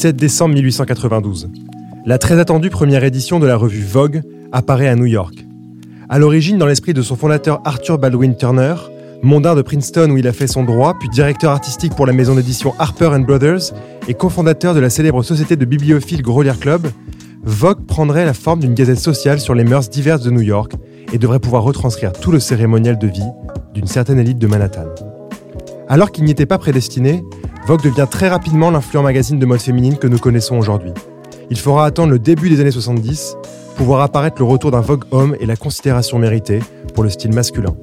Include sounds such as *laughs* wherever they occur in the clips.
17 décembre 1892. La très attendue première édition de la revue Vogue apparaît à New York. À l'origine, dans l'esprit de son fondateur Arthur Baldwin Turner, mondain de Princeton où il a fait son droit, puis directeur artistique pour la maison d'édition Harper Brothers et cofondateur de la célèbre société de bibliophiles Grolier Club, Vogue prendrait la forme d'une gazette sociale sur les mœurs diverses de New York et devrait pouvoir retranscrire tout le cérémonial de vie d'une certaine élite de Manhattan. Alors qu'il n'y était pas prédestiné, Vogue devient très rapidement l'influent magazine de mode féminine que nous connaissons aujourd'hui. Il faudra attendre le début des années 70 pour voir apparaître le retour d'un Vogue homme et la considération méritée pour le style masculin.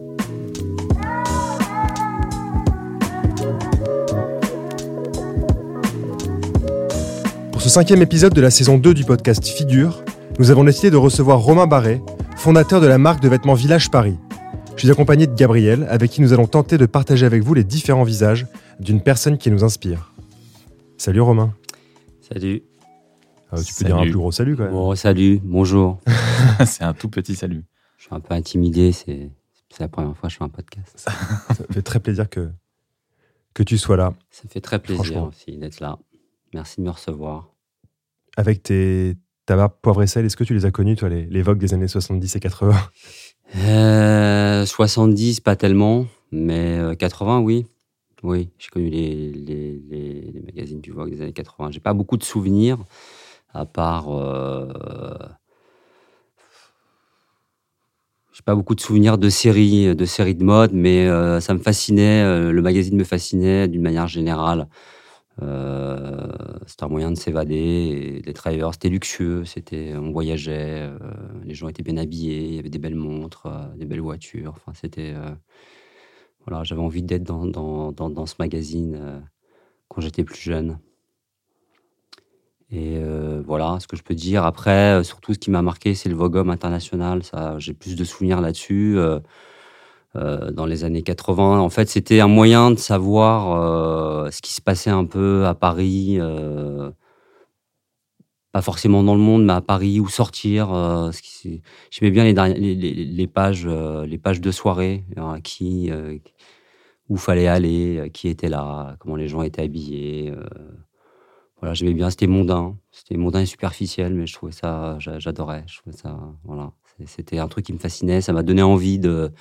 Pour ce cinquième épisode de la saison 2 du podcast Figure, nous avons décidé de recevoir Romain Barret, fondateur de la marque de vêtements Village Paris. Je suis accompagné de Gabriel, avec qui nous allons tenter de partager avec vous les différents visages d'une personne qui nous inspire. Salut Romain. Salut. Ah, tu peux dire un plus gros salut quand même. Bon, salut, bonjour. *laughs* c'est un tout petit salut. Je suis un peu intimidé, c'est la première fois que je fais un podcast. Ça fait très plaisir que, que tu sois là. Ça fait très plaisir aussi d'être là. Merci de me recevoir. Avec tes tabacs poivre et sel, est-ce que tu les as connus, toi, les, les Vogue des années 70 et 80 euh, 70, pas tellement, mais 80, euh, oui. Oui, j'ai connu les, magazines du Vogue des années 80. J'ai pas beaucoup de souvenirs, à part. Euh, j'ai pas beaucoup de souvenirs de séries, de séries de mode, mais euh, ça me fascinait. Euh, le magazine me fascinait d'une manière générale. Euh, c'était un moyen de s'évader, d'être ailleurs. C'était luxueux, c'était, on voyageait, euh, les gens étaient bien habillés, il y avait des belles montres, euh, des belles voitures. Enfin, c'était, voilà, j'avais envie d'être dans, dans, dans, ce magazine quand j'étais plus jeune. Et voilà ce que je peux dire. Après, surtout ce qui m'a marqué, c'est le Vogue international. Ça, j'ai plus de souvenirs là-dessus. Euh, dans les années 80. En fait, c'était un moyen de savoir euh, ce qui se passait un peu à Paris, euh, pas forcément dans le monde, mais à Paris, où sortir. J'aimais bien les, les, pages, les pages de soirée, qui, où fallait aller, qui était là, comment les gens étaient habillés. voilà, j'aimais bien. C'était mondain, c'était mondain et superficiel, mais je trouvais ça, j'adorais. Je trouvais ça, voilà, c'était un truc qui me fascinait. Ça m'a donné envie de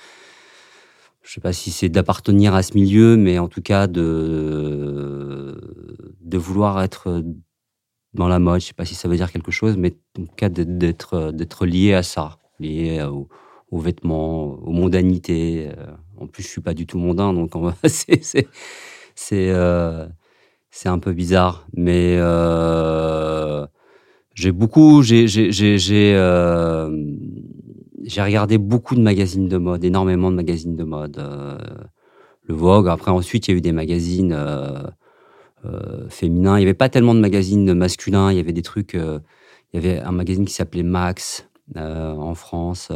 je ne sais pas si c'est d'appartenir à ce milieu, mais en tout cas de, de vouloir être dans la mode. Je ne sais pas si ça veut dire quelque chose, mais en tout cas d'être, d'être lié à ça, lié aux, vêtements, aux mondanités. Euh, en plus, je ne suis pas du tout mondain, donc *laughs* c'est, c'est, euh, c'est un peu bizarre. Mais euh, j'ai beaucoup, j'ai, j'ai regardé beaucoup de magazines de mode, énormément de magazines de mode. Euh, le Vogue. Après, ensuite, il y a eu des magazines euh, euh, féminins. Il n'y avait pas tellement de magazines masculins. Il y avait des trucs. il y avait un magazine qui s'appelait Max en France,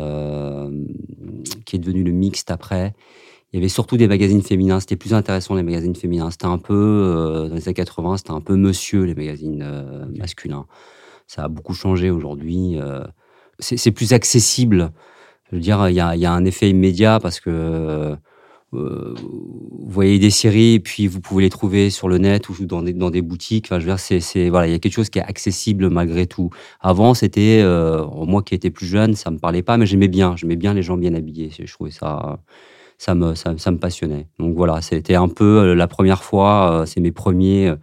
qui est devenu le Mixte après. Il y avait surtout des magazines féminins. C'était plus intéressant les magazines féminins. C'était un peu dans les années 80, c'était un peu Monsieur les magazines masculins. Ça a beaucoup changé aujourd'hui c'est plus accessible. Je veux dire, il y a, un effet immédiat parce que euh, vous voyez des séries puis vous pouvez les trouver sur le net ou dans des, boutiques. Je veux dire, c'est, voilà, il y a quelque chose qui est accessible malgré tout. Avant, c'était euh, moi qui étais plus jeune, ça me parlait pas, mais j'aimais bien, j'aimais bien les gens bien habillés. Je trouvais ça, ça me, ça me passionnait. Donc voilà, c'était un peu euh, la première fois. c'est mes premiers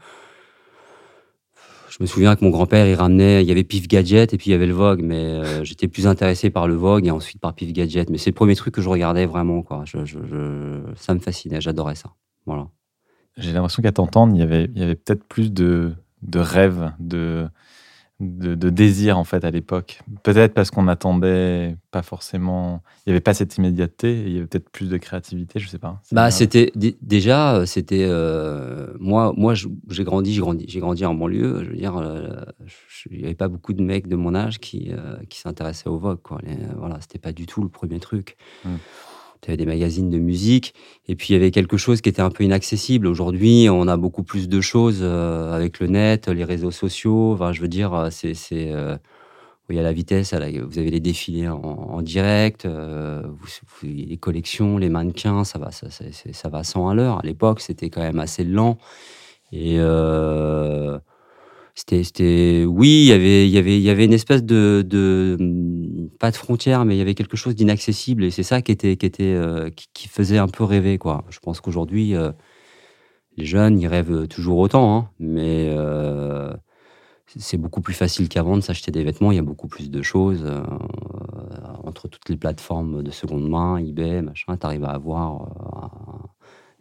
je me souviens que mon grand-père, il ramenait, il y avait Pif Gadget et puis il y avait le Vogue, mais euh, j'étais plus intéressé par le Vogue et ensuite par Pif Gadget. Mais c'est le premier truc que je regardais vraiment, quoi. Ça me fascinait, j'adorais ça. Voilà. J'ai l'impression qu'à t'entendre, il y avait, il y avait peut-être plus de, de rêves, de, de, désir en fait à l'époque. Peut-être parce qu'on attendait pas forcément, il y avait pas cette immédiateté, il y avait peut-être plus de créativité, je sais pas. Bah c'était déjà euh, c'était euh, moi moi j'ai grandi j'ai grandi j'ai grandi en banlieue, je veux dire euh, il y avait pas beaucoup de mecs de mon âge qui qui s'intéressaient au Vogue quoi. voilà c'était pas du tout le premier truc. Mmh tu avais des magazines de musique, et puis il y avait quelque chose qui était un peu inaccessible. Aujourd'hui, on a beaucoup plus de choses euh, avec le net, les réseaux sociaux. Enfin, je veux dire, euh, euh, il y a la vitesse, vous avez les défilés en, direct, les collections, les mannequins, ça va, ça, va 100 à l'heure. À l'époque, c'était quand même assez lent. Et c'était, c'était, oui, il y avait, il y avait, il y avait une espèce de, pas de frontière, mais il y avait quelque chose d'inaccessible, et c'est ça qui était, qui était, euh, qui, faisait un peu rêver, quoi. Je pense qu'aujourd'hui, euh, les jeunes, ils rêvent toujours autant, hein, mais euh, c'est beaucoup plus facile qu'avant de s'acheter des vêtements. Il y a beaucoup plus de choses entre toutes les plateformes de seconde main, eBay, machin. Tu arrives à avoir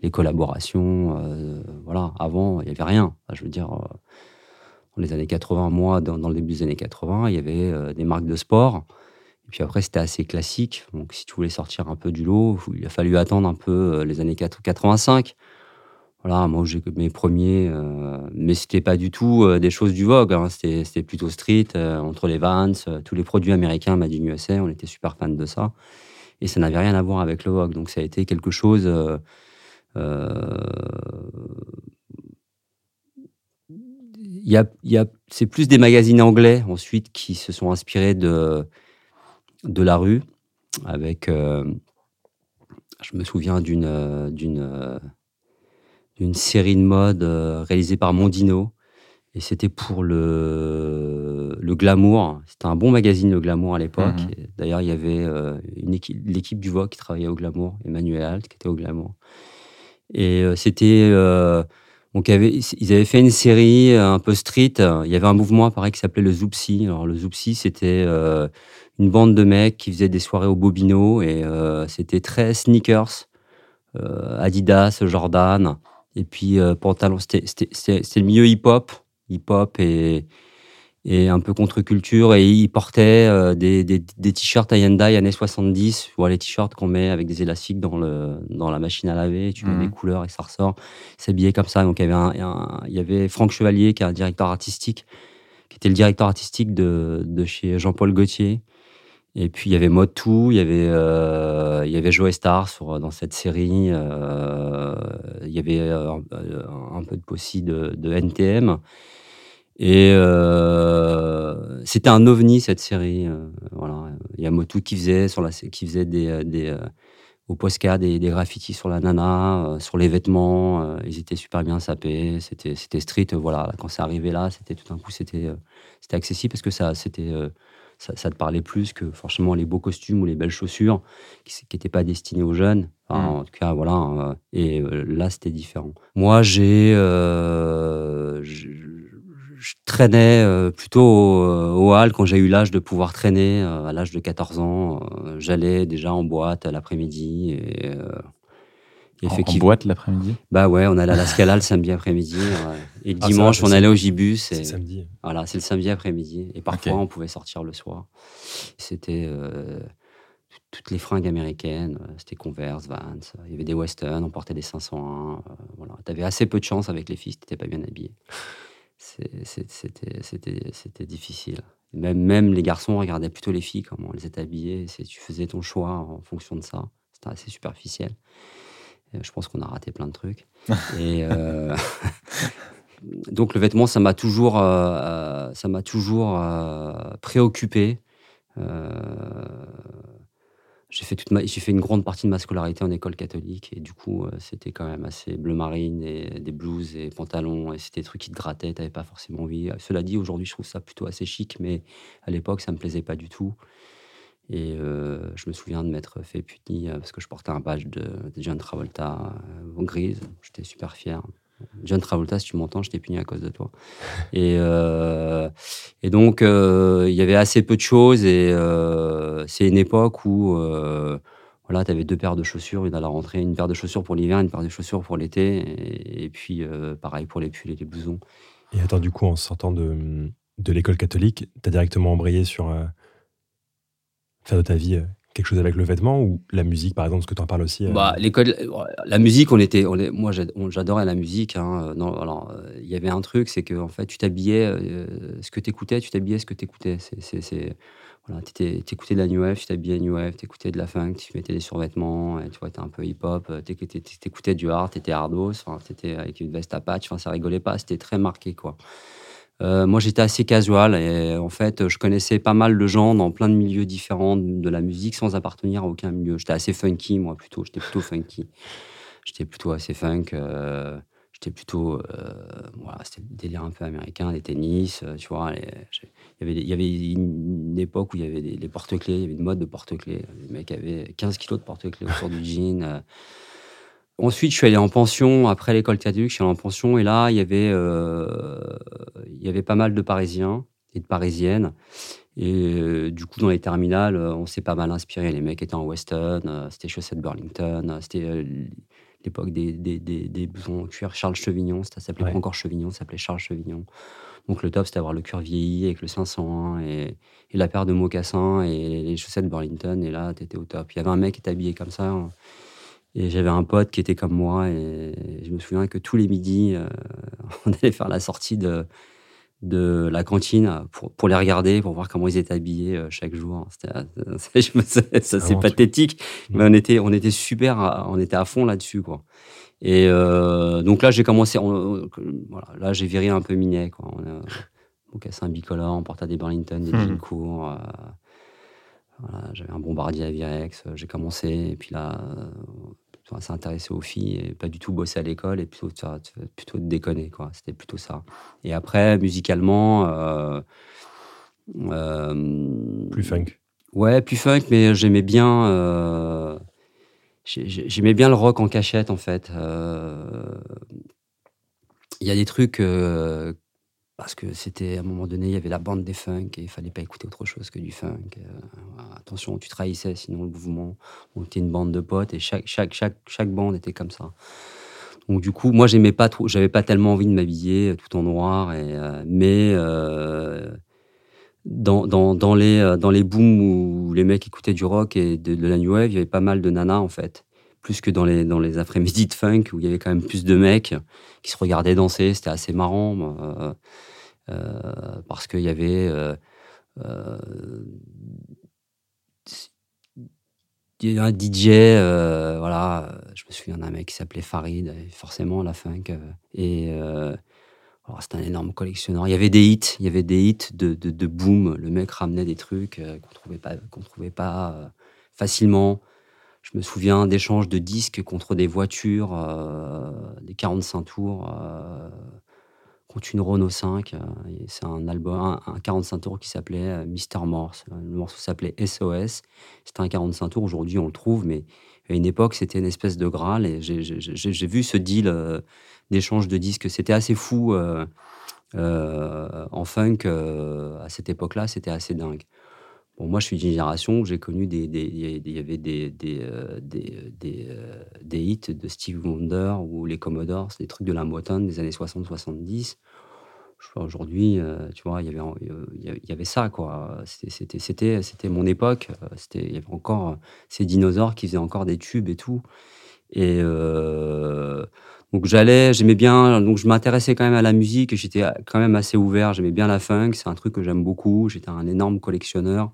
les collaborations. voilà, avant, il n'y avait rien. Je veux dire, dans les années 80, moi, dans, le début des années 80, il y avait des marques de sport. Et puis après, c'était assez classique. Donc, si tu voulais sortir un peu du lot, il a fallu attendre un peu euh, les années 4 85. Voilà, moi, j'ai mes premiers, euh, mais c'était pas du tout euh, des choses du Vogue. hein. C'était, plutôt street, euh, entre les Vans, tous les produits américains Made in USA. On était super fans de ça. Et ça n'avait rien à voir avec le Vogue. Donc, ça a été quelque chose. il y a, y a, c'est plus des magazines anglais ensuite qui se sont inspirés de, de la rue. Avec, euh, je me souviens d'une, euh, d'une, euh, d'une série de mode réalisée par Mondino. Et c'était pour le, le Glamour. C'était un bon magazine, le Glamour, à l'époque. Mhm. D'ailleurs, il y avait une équipe, l'équipe du Vogue qui travaillait au Glamour, Emmanuel Alt, qui était au Glamour. Et c'était. euh, donc, avait- ils avaient fait une série euh, un peu street. Il y avait un mouvement, pareil, qui s'appelait le Zoupsi. Alors, le Zoupsi, c'était euh, une bande de mecs qui faisaient des soirées au Bobino. Et euh, c'était très sneakers, Adidas, Jordan. Et puis, pantalon. C'était le milieu hip-hop. Hip-hop et, et un peu contre-culture. Et ils portaient euh, des, des, des t-shirts Hyundai années 70. Tu vois, les t-shirts qu'on met avec des élastiques dans, le, dans la machine à laver. Tu mets Mhm. des couleurs et ça ressort. Ils s'habillaient comme ça. Donc, il y avait, un, un- il y avait Franck Chevalier, qui est un directeur artistique, qui était le directeur artistique de, de chez Jean-Paul Gaultier. Et puis, il y avait Mode Tout, il y avait, euh, il y avait Joe Star sur, dans cette série. euh, il y avait euh, un, un peu de possi de, de NTM. Et euh, c'était un ovni cette série. euh, voilà, il y a Motu qui faisait sur la, qui faisait des, euh, des euh, au Posca des, des graffitis sur la nana, euh, sur les vêtements. euh, ils étaient super bien sapés. C'était c'était street. voilà, quand c'est arrivé là, c'était tout d'un coup c'était euh, c'était accessible parce que ça c'était euh, ça, ça te parlait plus que forcément les beaux costumes ou les belles chaussures qui n'étaient pas destinés aux jeunes. Enfin, Mm. En tout cas, voilà. et là, c'était différent. Moi, j'ai, euh, je, traînais euh, plutôt au, euh, au hall quand j'ai eu l'âge de pouvoir traîner. euh, à l'âge de 14 ans, j'allais déjà en boîte à l'après-midi. Et, En, boîte l'après-midi? Bah ouais, on allait à la Scala le samedi après-midi. Et le Ah, dimanche, va, on allait au Gibus. C'est samedi. voilà, c'est le samedi après-midi. Et parfois, on pouvait sortir le soir. C'était euh, toutes les fringues américaines. C'était Converse, Vans. Il y avait des Western, on portait des 501. euh, voilà. Tu avais assez peu de chance avec les filles si tu n'étais pas bien habillé. C'était difficile. Même, même les garçons regardaient plutôt les filles, comment elles étaient habillées. Tu faisais ton choix en fonction de ça. C'était assez superficiel. Et je pense qu'on a raté plein de trucs. *laughs* Et euh, *laughs* donc le vêtement, ça m'a toujours, euh, euh, ça m'a toujours euh, préoccupé. J'ai fait toute ma- j'ai fait une grande partie de ma scolarité en école catholique et du coup euh, c'était quand même assez bleu marine et des blouses et pantalons et c'était des trucs qui te grattaient, t'avais pas forcément envie. Cela dit, aujourd'hui je trouve ça plutôt assez chic, mais à l'époque ça me plaisait pas du tout. Et euh, je me souviens de m'être fait puni parce que je portais un badge de, John Travolta euh, grise. J'étais super fier. John Travolta, si tu m'entends, je t'ai puni à cause de toi. Et, euh, donc, euh, il y avait assez peu de choses. Et euh, c'est une époque où voilà, tu avais deux paires de chaussures, une à la rentrée, une paire de chaussures pour l'hiver, une paire de chaussures pour l'été. Et, puis, pareil pour les pulls et les blousons. Et attends, du coup, en sortant de, de l'école catholique, t'as directement embrayé sur faire de ta vie quelque chose avec le vêtement ou la musique, par exemple, ce que tu en parles aussi euh, Bah, l'école, la musique, on était, moi, j'adorais la musique. hein. Non, alors, euh, il y avait un truc, c'est que fait, tu t'habillais, euh, ce que t'écoutais, tu t'habillais ce que t'écoutais. C'est, c'est, voilà, t'étais- t'écoutais de la new wave, tu t'habillais new wave, t'écoutais de la funk, tu mettais des survêtements, tu vois, t'es un peu hip hop, euh, t'écoutais, t'écoutais du hard, t'étais hardos, enfin, t'étais avec une veste à patch, ça rigolait pas, c'était très marqué, quoi. Euh, moi, j'étais assez casual et en fait, je connaissais pas mal de gens dans plein de milieux différents de la musique sans appartenir à aucun milieu. J'étais assez funky, moi, plutôt. J'étais plutôt funky. J'étais plutôt assez funk. euh, j'étais plutôt. voilà, c'était le délire un peu américain, des tennis, tu vois. il, y avait, il y avait une, époque où il y avait des, porte-clés, il y avait une mode de porte-clés. Les mecs avaient 15 kilos de porte-clés autour du jean. Ensuite, je suis allé en pension. Après l'école catholique, je suis allé en pension. Et là, il y avait, il y avait pas mal de Parisiens et de Parisiennes. Et euh, du coup, dans les terminales, euh, on s'est pas mal inspiré. Les mecs étaient en Weston, euh, c'était Chaussette Burlington, c'était l'époque des, des, des, des, blousons en cuir. Charles Chevignon, ça s'appelait pas encore Chevignon, ça s'appelait Charles Chevignon. Donc le top, c'était avoir le cuir vieilli avec le 501 et, et la paire de mocassins et les chaussettes Burlington. Et là, tu étais au top. Il y avait un mec qui était habillé comme ça. Hein. Et j'avais un pote qui était comme moi. Et je me souviens que tous les midis, *laughs* on allait faire la sortie de, de la cantine pour, pour, les regarder, pour voir comment ils étaient habillés euh, chaque jour. C'était, *laughs* ça, c'est pathétique, mais on était, on était super, on était à fond là-dessus, quoi. Et euh, donc là, j'ai commencé, voilà, là, j'ai viré un peu minet, quoi. On a, un bicolore, on portait des Burlington, des jeans hmm. courts. Euh, voilà, j'avais un bombardier à Virex, j'ai commencé, et puis là, s'intéresser aux filles et pas du tout bosser à l'école et plutôt, plutôt déconner, quoi. C'était plutôt ça. Et après, musicalement. Euh, euh, plus funk. Ouais, plus funk, mais j'aimais bien. Euh, j'aimais bien le rock en cachette, en fait. Il y a des trucs parce que c'était à un moment donné, il y avait la bande des funk et il fallait pas écouter autre chose que du funk. Euh, attention, tu trahissais sinon le mouvement. On était une bande de potes et chaque, chaque, chaque, chaque bande était comme ça. Donc du coup, moi j'aimais pas trop, j'avais pas tellement envie de m'habiller tout en noir, euh, mais euh, dans, dans, dans, les, dans les booms où les mecs écoutaient du rock et de, de la new wave, il y avait pas mal de nanas en fait plus que dans les, dans les après-midi de funk où il y avait quand même plus de mecs qui se regardaient danser. C'était assez marrant euh, euh, parce qu'il y avait euh, un DJ, voilà, je me souviens d'un mec qui s'appelait Farid, forcément la funk. et c'était un énorme collectionneur. Il y avait des hits, il y avait des hits de, de, boom. Le mec ramenait des trucs qu'on trouvait pas, qu'on trouvait pas facilement. Je me souviens d'échanges de disques contre des voitures, euh, des 45 tours, euh, contre une Renault 5. Euh, c'est un album, un, 45 tours qui s'appelait Mister Morse. Le morceau s'appelait SOS. C'était un 45 tours. Aujourd'hui, on le trouve, mais à une époque, c'était une espèce de graal. Et j'ai vu ce deal d'échange de disques. C'était assez fou. en funk, à cette époque-là, c'était assez dingue. Bon, moi, je suis d'une génération où j'ai connu des, des, il y avait des, des, euh, des, euh, des, hits de Steve Wonder ou les Commodores, des trucs de la Motown des années 60-70. Aujourd'hui, euh, tu vois, il y avait, y avait ça, quoi. C'était mon époque. C'était, il y avait encore ces dinosaures qui faisaient encore des tubes et tout. Et donc j'allais, j'aimais bien, donc je m'intéressais quand même à la musique et j'étais quand même assez ouvert. J'aimais bien la funk, c'est un truc que j'aime beaucoup. J'étais un énorme collectionneur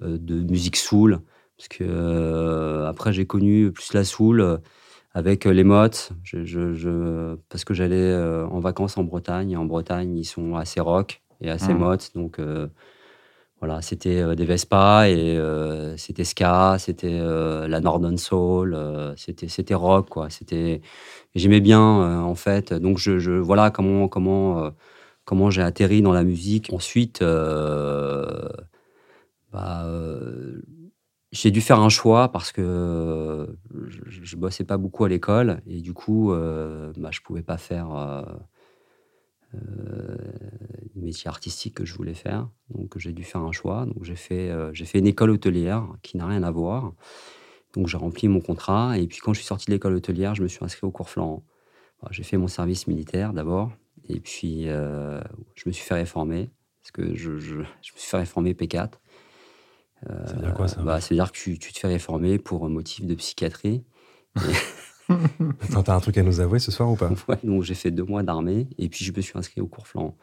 euh, de musique soul parce que euh, après j'ai connu plus la soul euh, avec les mottes, je, parce que j'allais en vacances en Bretagne. Et en Bretagne, ils sont assez rock et assez mmh. mottes, donc voilà, c'était des Vespa et c'était ska, c'était la Northern Soul, c'était c'était rock quoi. C'était j'aimais bien en fait. Donc je, voilà comment comment comment j'ai atterri dans la musique. Ensuite, bah, j'ai dû faire un choix parce que je, bossais pas beaucoup à l'école et du coup, bah, je pouvais pas faire le métier artistique que je voulais faire. Donc j'ai dû faire un choix. Donc j'ai fait, j'ai fait une école hôtelière qui n'a rien à voir. Donc j'ai rempli mon contrat et puis quand je suis sorti de l'école hôtelière, je me suis inscrit au cours Florent. j'ai fait mon service militaire d'abord et puis je me suis fait réformer parce que je, je, je me suis fait réformer P4. C'est-à-dire quoi ça? bah, C'est-à-dire que tu, tu, te fais réformer pour un motif de psychiatrie. *laughs* *laughs* Attends, t'as un truc à nous avouer ce soir ou pas? Ouais, donc j'ai fait deux mois d'armée et puis je me suis inscrit au cours flanc.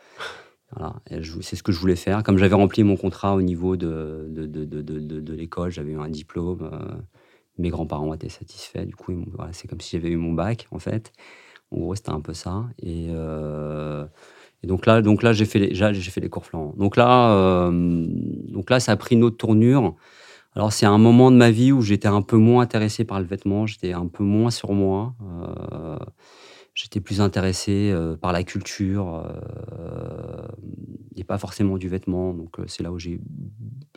C'est ce que je voulais faire. Comme j'avais rempli mon contrat au niveau de, de, l'école, j'avais eu un diplôme, euh, mes grands-parents étaient satisfaits. Du coup, c'est comme si j'avais eu mon bac, en fait. En gros, c'était un peu ça. Et, euh, donc là, donc là j'ai fait, les, j'ai fait les cours flancs. Donc là, euh, donc là, ça a pris une autre tournure. Alors c'est un moment de ma vie où j'étais un peu moins intéressé par le vêtement, j'étais un peu moins sur moi. Euh, j'étais plus intéressé par la culture et pas forcément du vêtement. Donc c'est là où j'ai,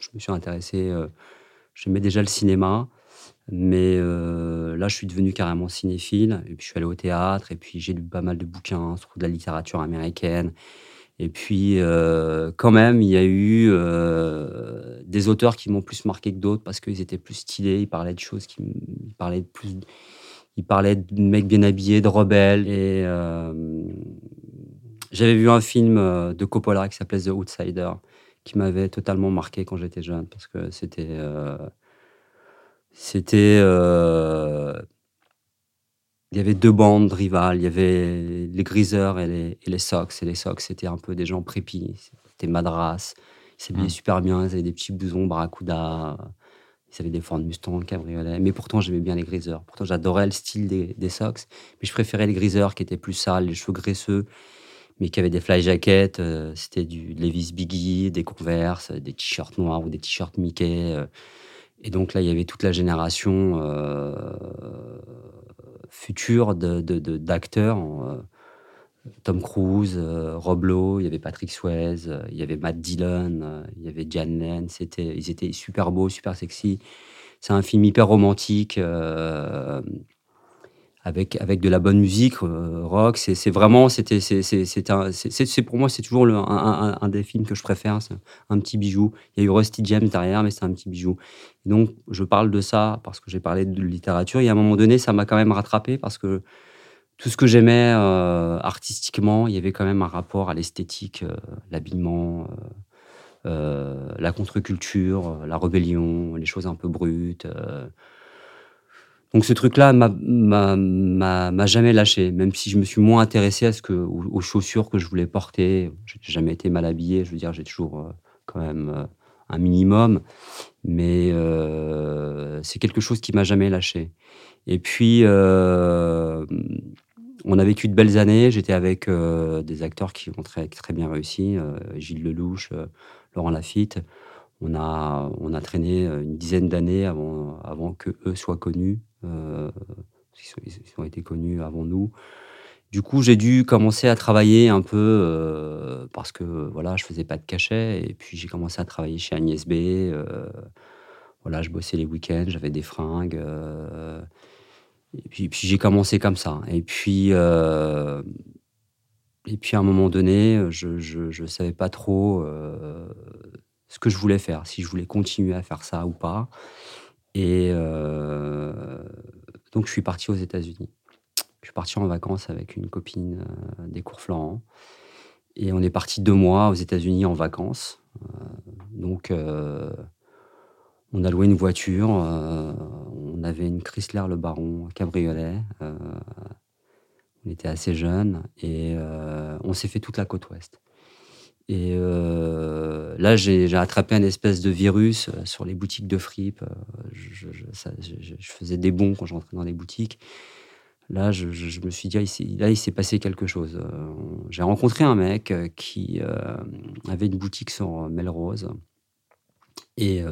je me suis intéressé. J'aimais déjà le cinéma, mais là je suis devenu carrément cinéphile. Et puis je suis allé au théâtre et puis j'ai lu pas mal de bouquins sur de la littérature américaine. Et puis, quand même, il y a eu des auteurs qui m'ont plus marqué que d'autres parce qu'ils étaient plus stylés, ils parlaient de choses qui ils parlaient de plus ils parlaient de mecs bien habillés, de rebelles. Et j'avais vu un film de Coppola qui s'appelait The Outsider, qui m'avait totalement marqué quand j'étais jeune parce que c'était c'était il y avait deux bandes rivales. Il y avait les Griseurs et les, et les Sox. Et les Sox, c'était un peu des gens prépis. C'était madras. Ils s'habillaient mmh. super bien. Ils avaient des petits blousons Barracuda. Ils avaient des Ford Mustang, cabriolet. Mais pourtant, j'aimais bien les Griseurs. Pourtant, j'adorais le style des, des Sox. Mais je préférais les Griseurs qui étaient plus sales, les cheveux graisseux, mais qui avaient des fly jackets. Euh, c'était du Levis Biggie, des Converse, des t-shirts noirs ou des t-shirts Mickey. Euh. Et donc là, il y avait toute la génération. Euh, futur d'acteurs. Euh, Tom Cruise, euh, Rob Lowe, il y avait Patrick Swayze, il y avait Matt Dillon, il y avait Jan Len. C'était, ils étaient super beaux, super sexy. C'est un film hyper romantique avec, avec de la bonne musique euh, rock. C'est vraiment, c'était, pour moi, c'est toujours un, des films que je préfère. C'est un petit bijou. Il y a eu Rusty James derrière, mais c'est un petit bijou. donc, je parle de ça parce que j'ai parlé de littérature. Et à un moment donné, ça m'a quand même rattrapé parce que tout ce que j'aimais euh, artistiquement, il y avait quand même un rapport à l'esthétique, euh, l'habillement. la contre-culture, la rébellion, les choses un peu brutes, donc ce truc-là m'a jamais lâché, même si je me suis moins intéressé à ce que, aux, chaussures que je voulais porter. J'ai jamais été mal habillé, je veux dire, j'ai toujours euh, quand même euh, un minimum, mais euh, c'est quelque chose qui m'a jamais lâché. Et puis, on a vécu de belles années. J'étais avec des acteurs qui ont très, très bien réussi, Gilles Lelouch, Laurent Lafitte. On a, on a traîné une dizaine d'années avant, avant que eux soient connus. Euh, ils, ont été connus avant nous. Du coup, j'ai dû commencer à travailler un peu euh, parce que voilà, je faisais pas de cachet. Et puis j'ai commencé à travailler chez Agnès B. Euh, voilà, je bossais les week-ends, j'avais des fringues. et puis, puis j'ai commencé comme ça. Et puis, et puis à un moment donné, je ne savais pas trop ce que je voulais faire, si je voulais continuer à faire ça ou pas. Et euh, donc, je suis parti aux États-Unis. Je suis parti en vacances avec une copine euh, des cours Florent. Et on est parti deux mois aux États-Unis en vacances. Euh, donc, on a loué une voiture. on avait une Chrysler Le Baron cabriolet. on était assez jeunes et on s'est fait toute la côte ouest. Et euh, là, j'ai attrapé un espèce de virus euh, sur les boutiques de fripe. Euh, je, faisais des bons quand j'entrais dans les boutiques. Là, je, me suis dit, ah, là, il s'est passé quelque chose. j'ai rencontré un mec qui avait une boutique sur Melrose et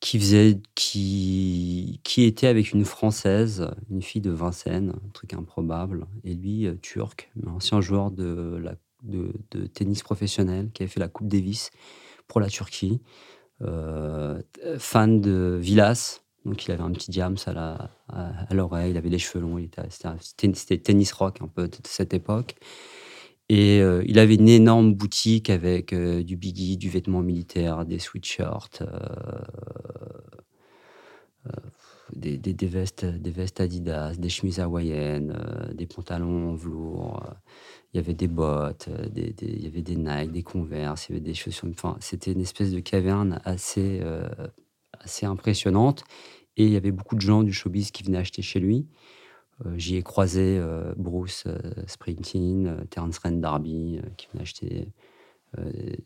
qui était avec une française, une fille de Vincennes, un truc improbable, et lui turc, ancien joueur de la de, tennis professionnel qui avait fait la Coupe Davis pour la Turquie. Euh, fan de Villas, donc il avait un petit diams à, à, l'oreille, il avait les cheveux longs, c'était tennis rock un peu de, cette époque. Et euh, il avait une énorme boutique avec euh, du biggie, du vêtement militaire, des sweatshirts, des, des, vestes, des vestes Adidas, des chemises hawaïennes, des pantalons en velours il y avait des bottes, euh, des, il y avait des Nike, des Converse, il y avait des chaussures. Enfin, c'était une espèce de caverne assez, euh, assez impressionnante. Et il y avait beaucoup de gens du showbiz qui venaient acheter chez lui. Euh, j'y ai croisé Bruce Springsteen, Terence Rennes Darby, qui venaient acheter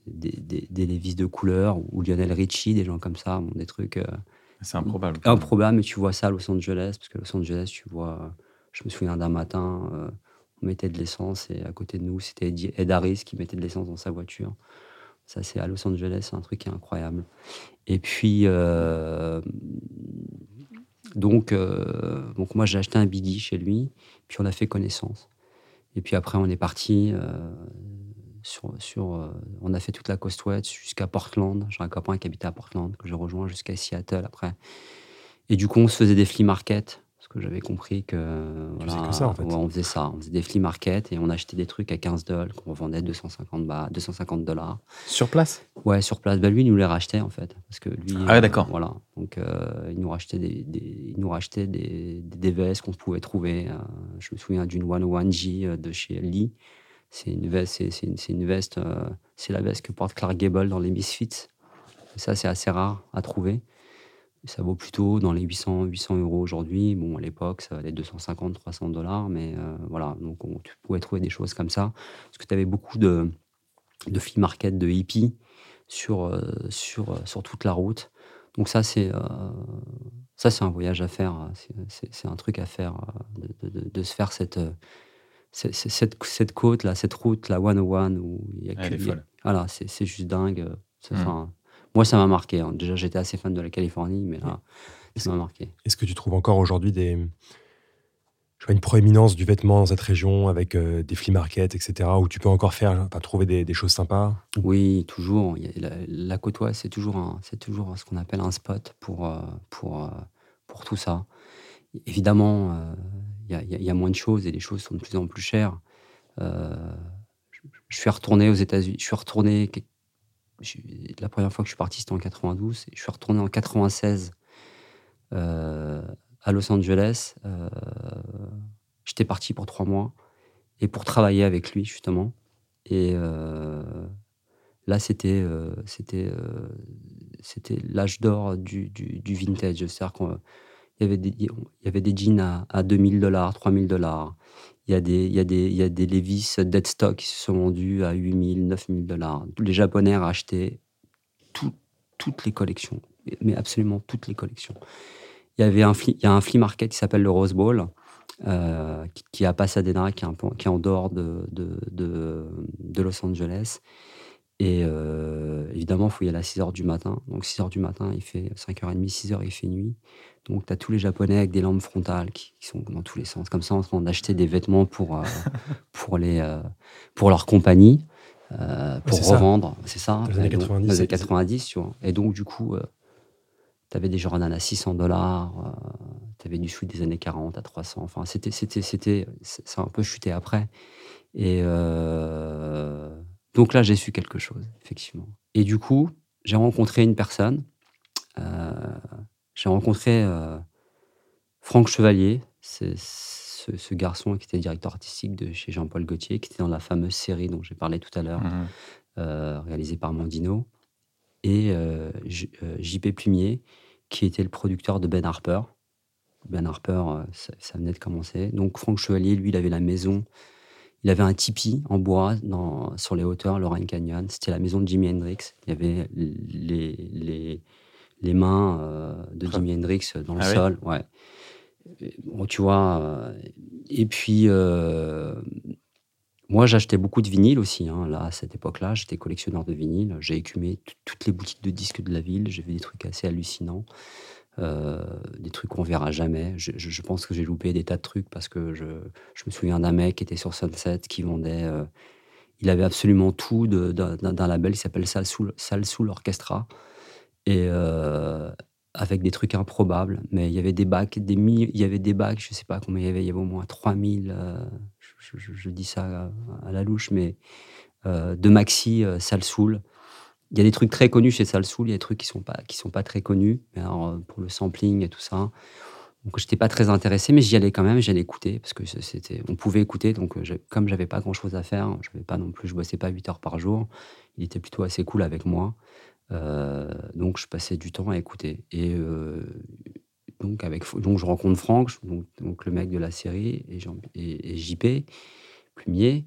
des, des, des, Levis de couleur, ou Lionel Richie, des gens comme ça, des trucs. C'est improbable. Improbable, mais tu vois ça à Los Angeles, parce que Los Angeles, tu vois. Je me souviens d'un matin on mettait de l'essence et à côté de nous, c'était Ed Harris qui mettait de l'essence dans sa voiture. Ça, c'est à Los Angeles, c'est un truc qui est incroyable. Et puis, euh, Donc, euh, donc moi, j'ai acheté un biggie chez lui, puis on a fait connaissance. Et puis après, on est parti euh, sur, sur euh, on a fait toute la côte ouest jusqu'à Portland. J'ai un copain qui habitait à Portland que j'ai rejoint jusqu'à Seattle après. Et du coup, on se faisait des flea markets que j'avais compris que, voilà, ça, en fait. on faisait ça. On faisait des flea markets et on achetait des trucs à 15 dollars qu'on vendait 250 bah, 250 dollars. Sur place? Ouais, sur place. Bah, lui, il nous les rachetait en fait, parce que lui. Ah ouais, d'accord. Euh, voilà. Donc, euh, il nous rachetait des, des, il nous rachetait des, des qu'on pouvait trouver. Euh, je me souviens d'une 101G de chez Lee. C'est une veste, c'est, une, veste, c'est la veste que porte Clark Gable dans les Misfits. ça, c'est assez rare à trouver. Ça vaut plutôt dans les 800, 800 euros aujourd'hui. Bon, à l'époque, ça valait 250, 300 dollars, mais euh, voilà. Donc, on, tu pouvais trouver des choses comme ça. Parce que tu avais beaucoup de, de flea market, de hippies sur, euh, sur, euh, sur toute la route. Donc, ça, c'est ça c'est un voyage à faire. C'est un truc à faire, de, de, de se faire cette, cette, cette, côte, là, cette route, la 101, où il y a Elle est Voilà, c'est juste dingue. Mmh. Moi, ça m'a marqué. Hein. Déjà, j'étais assez fan de la Californie, mais là, ça m'a marqué. Est-ce que tu trouves encore aujourd'hui des, je vois une proéminence du vêtement dans cette région avec euh, des flea markets, etc., où tu peux encore faire, pas trouver des, choses sympas? Oui, toujours. la, côte ouest, c'est toujours, c'est toujours ce qu'on appelle un spot pour, euh, pour, euh, pour tout ça. Évidemment, il y, a moins de choses et les choses sont de plus en plus chères. je, suis retourné aux États-Unis. Je suis retourné la première fois que je suis parti, c'était en 92. Et je suis retourné en 96 euh, à Los Angeles. Euh, j'étais parti pour trois mois et pour travailler avec lui, justement. Et euh, là, c'était l'âge d'or du, du, vintage. C'est-à-dire qu'il y avait des, il y avait des jeans à, à 2000 dollars, 3000 dollars. Il y a des, il y a des, il y a des Levis dead stock qui se sont vendus à 8000, 9000 dollars. Les Japonais ont acheté toutes les collections, mais absolument toutes les collections. Il y, avait un, il y a un flea market qui s'appelle le Rose Bowl, euh, qui, est à Pasadena, qui est, un qui est en dehors de, de, de, Los Angeles. Et euh, évidemment, il faut y aller à 6 h du matin. Donc 6 h du matin, il fait 5h30, 6 h il fait nuit. Donc, tu as tous les Japonais avec des lampes frontales qui, sont dans tous les sens, comme ça, en train d'acheter des vêtements pour, euh, *laughs* pour, les, euh, pour leur compagnie, euh, pour revendre. C'est ça. Dans les années 90. Dans les 90, tu vois. Et donc, du coup, tu avais des Jordan à 600 dollars, tu avais du sweat des années 40 à 300. Enfin, c'était, c'était, c'était, ça a un peu chuté après. Et donc là, j'ai su quelque chose, effectivement. Et du coup, j'ai rencontré une personne j'ai rencontré euh, Franck Chevalier, c'est ce, garçon qui était directeur artistique de chez Jean-Paul Gaultier, qui était dans la fameuse série dont j'ai parlé tout à l'heure, mmh euh, réalisée par Mandino, et euh, JP Plumier, qui était le producteur de Ben Harper. Ben Harper, ça, venait de commencer. Donc Franck Chevalier, lui, il avait la maison. Il avait un tipi en bois dans, sur les hauteurs, Lorraine Canyon. C'était la maison de Jimi Hendrix. Il y avait les, les, les mains euh, de Jimi Hendrix dans le ah sol. Ouais. Bon, tu vois. Euh, et puis, euh, moi, j'achetais beaucoup de vinyles aussi. Hein, là, à cette époque-là, j'étais collectionneur de vinyles. J'ai écumé toutes les boutiques de disques de la ville. J'ai vu des trucs assez hallucinants. Des trucs qu'on verra jamais. Je, pense que j'ai loupé des tas de trucs parce que je, je me souviens d'un mec qui était sur Sunset qui vendait. il avait absolument tout d'un label qui s'appelle Salsoul Orchestra et euh, avec des trucs improbables. Mais il y avait des bacs, des il y avait des bacs, je sais pas combien il y avait, il y avait au moins 3000, euh, je, dis ça à, la louche, mais euh, de Maxi Salsoul. Il y a des trucs très connus chez Salsoul, il y a des trucs qui sont sont pas très connus, alors, pour le sampling et tout ça. Donc j'étais pas très intéressé, mais j'y allais quand même, j'allais écouter parce que c'était, on pouvait écouter. Donc comme j'avais pas grand chose à faire, je vais pas non plus, je bossais pas 8 heures par jour. Il était plutôt assez cool avec moi. Euh, donc je passais du temps à écouter. Et euh, donc, avec, donc je rencontre Franck, donc, donc, le mec de la série, et, JP, Plumier.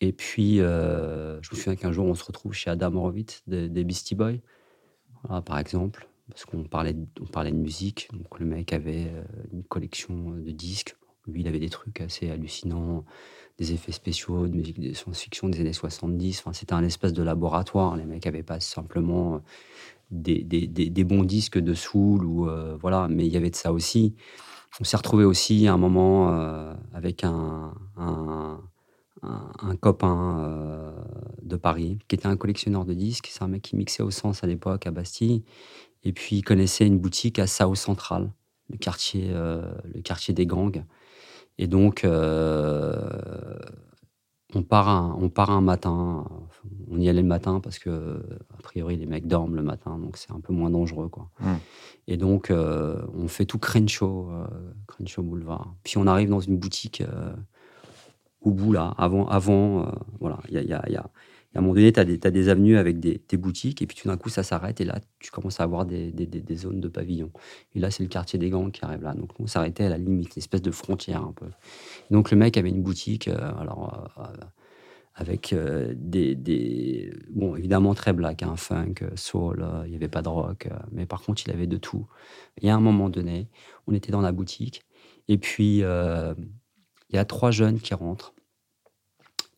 Et puis, euh, je me souviens qu'un jour, on se retrouve chez Adam Horowitz des, Beastie Boys, par exemple, parce qu'on parlait, on parlait de musique. Donc, le mec avait une collection de disques. Lui, il avait des trucs assez hallucinants des effets spéciaux, de musique de science-fiction des années 70. Enfin, c'était un espèce de laboratoire. Les mecs n'avaient pas simplement des, des, des, bons disques de soul ou voilà, mais il y avait de ça aussi. On s'est retrouvé aussi à un moment avec un, un, copain de Paris qui était un collectionneur de disques. C'est un mec qui mixait au sens à l'époque à Bastille. Et puis il connaissait une boutique à South Central, le quartier, le quartier des gangs. Et donc, on part, un, on part un matin. On y allait le matin parce que, a priori, les mecs dorment le matin, donc c'est un peu moins dangereux. Quoi. Hmm. Et donc, euh, on fait tout Crenshaw, euh, Crenshaw Boulevard. Puis on arrive dans une boutique euh, au bout, là, avant. avant euh, voilà, il y a, à un moment donné, tu as, des avenues avec des, boutiques, et puis tout d'un coup, ça s'arrête, et là, tu commences à avoir des, zones de pavillons. Et là, c'est le quartier des gangs qui arrive là. Donc, on s'arrêtait à la limite, une espèce de frontière un peu. donc, le mec avait une boutique, euh, alors, euh, avec euh, des, Bon, évidemment, très black, un hein, funk, soul, il n'y avait pas de rock, mais par contre, il avait de tout. Et à un moment donné, on était dans la boutique, et puis, il y a trois jeunes qui rentrent.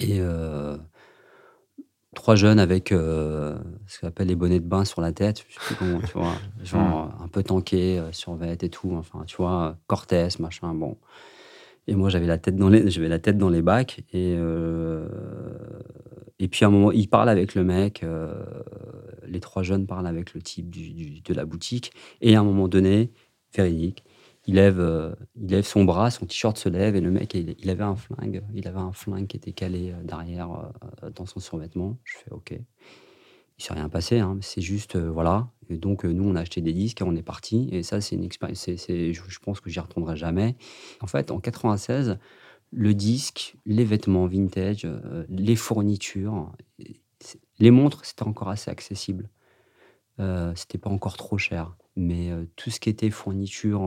Et trois jeunes avec euh, ce qu'on appelle les bonnets de bain sur la tête, je sais plus comment, tu vois, *laughs* genre hmm. un peu tanké, euh, survêt et tout, enfin, tu vois, Cortés, machin, bon. Et moi, j'avais la tête dans les, j'avais la tête dans les bacs et euh, et puis à un moment, ils parlent avec le mec, les trois jeunes parlent avec le type du, de la boutique et à un moment donné, véridique, il lève, euh, il lève son bras, son t-shirt se lève et le mec, il, avait un flingue. Il avait un flingue qui était calé euh, derrière euh, dans son survêtement. Je fais OK. Il s'est rien passé, hein, c'est juste, voilà. Et donc, nous, on a acheté des disques et on est parti. Et ça, c'est une expérience, je, je, pense que j'y retournerai jamais. En fait, en 96, le disque, les vêtements vintage, les fournitures, les montres, c'était encore assez accessible. c'était pas encore trop cher. Mais tout ce qui était fourniture,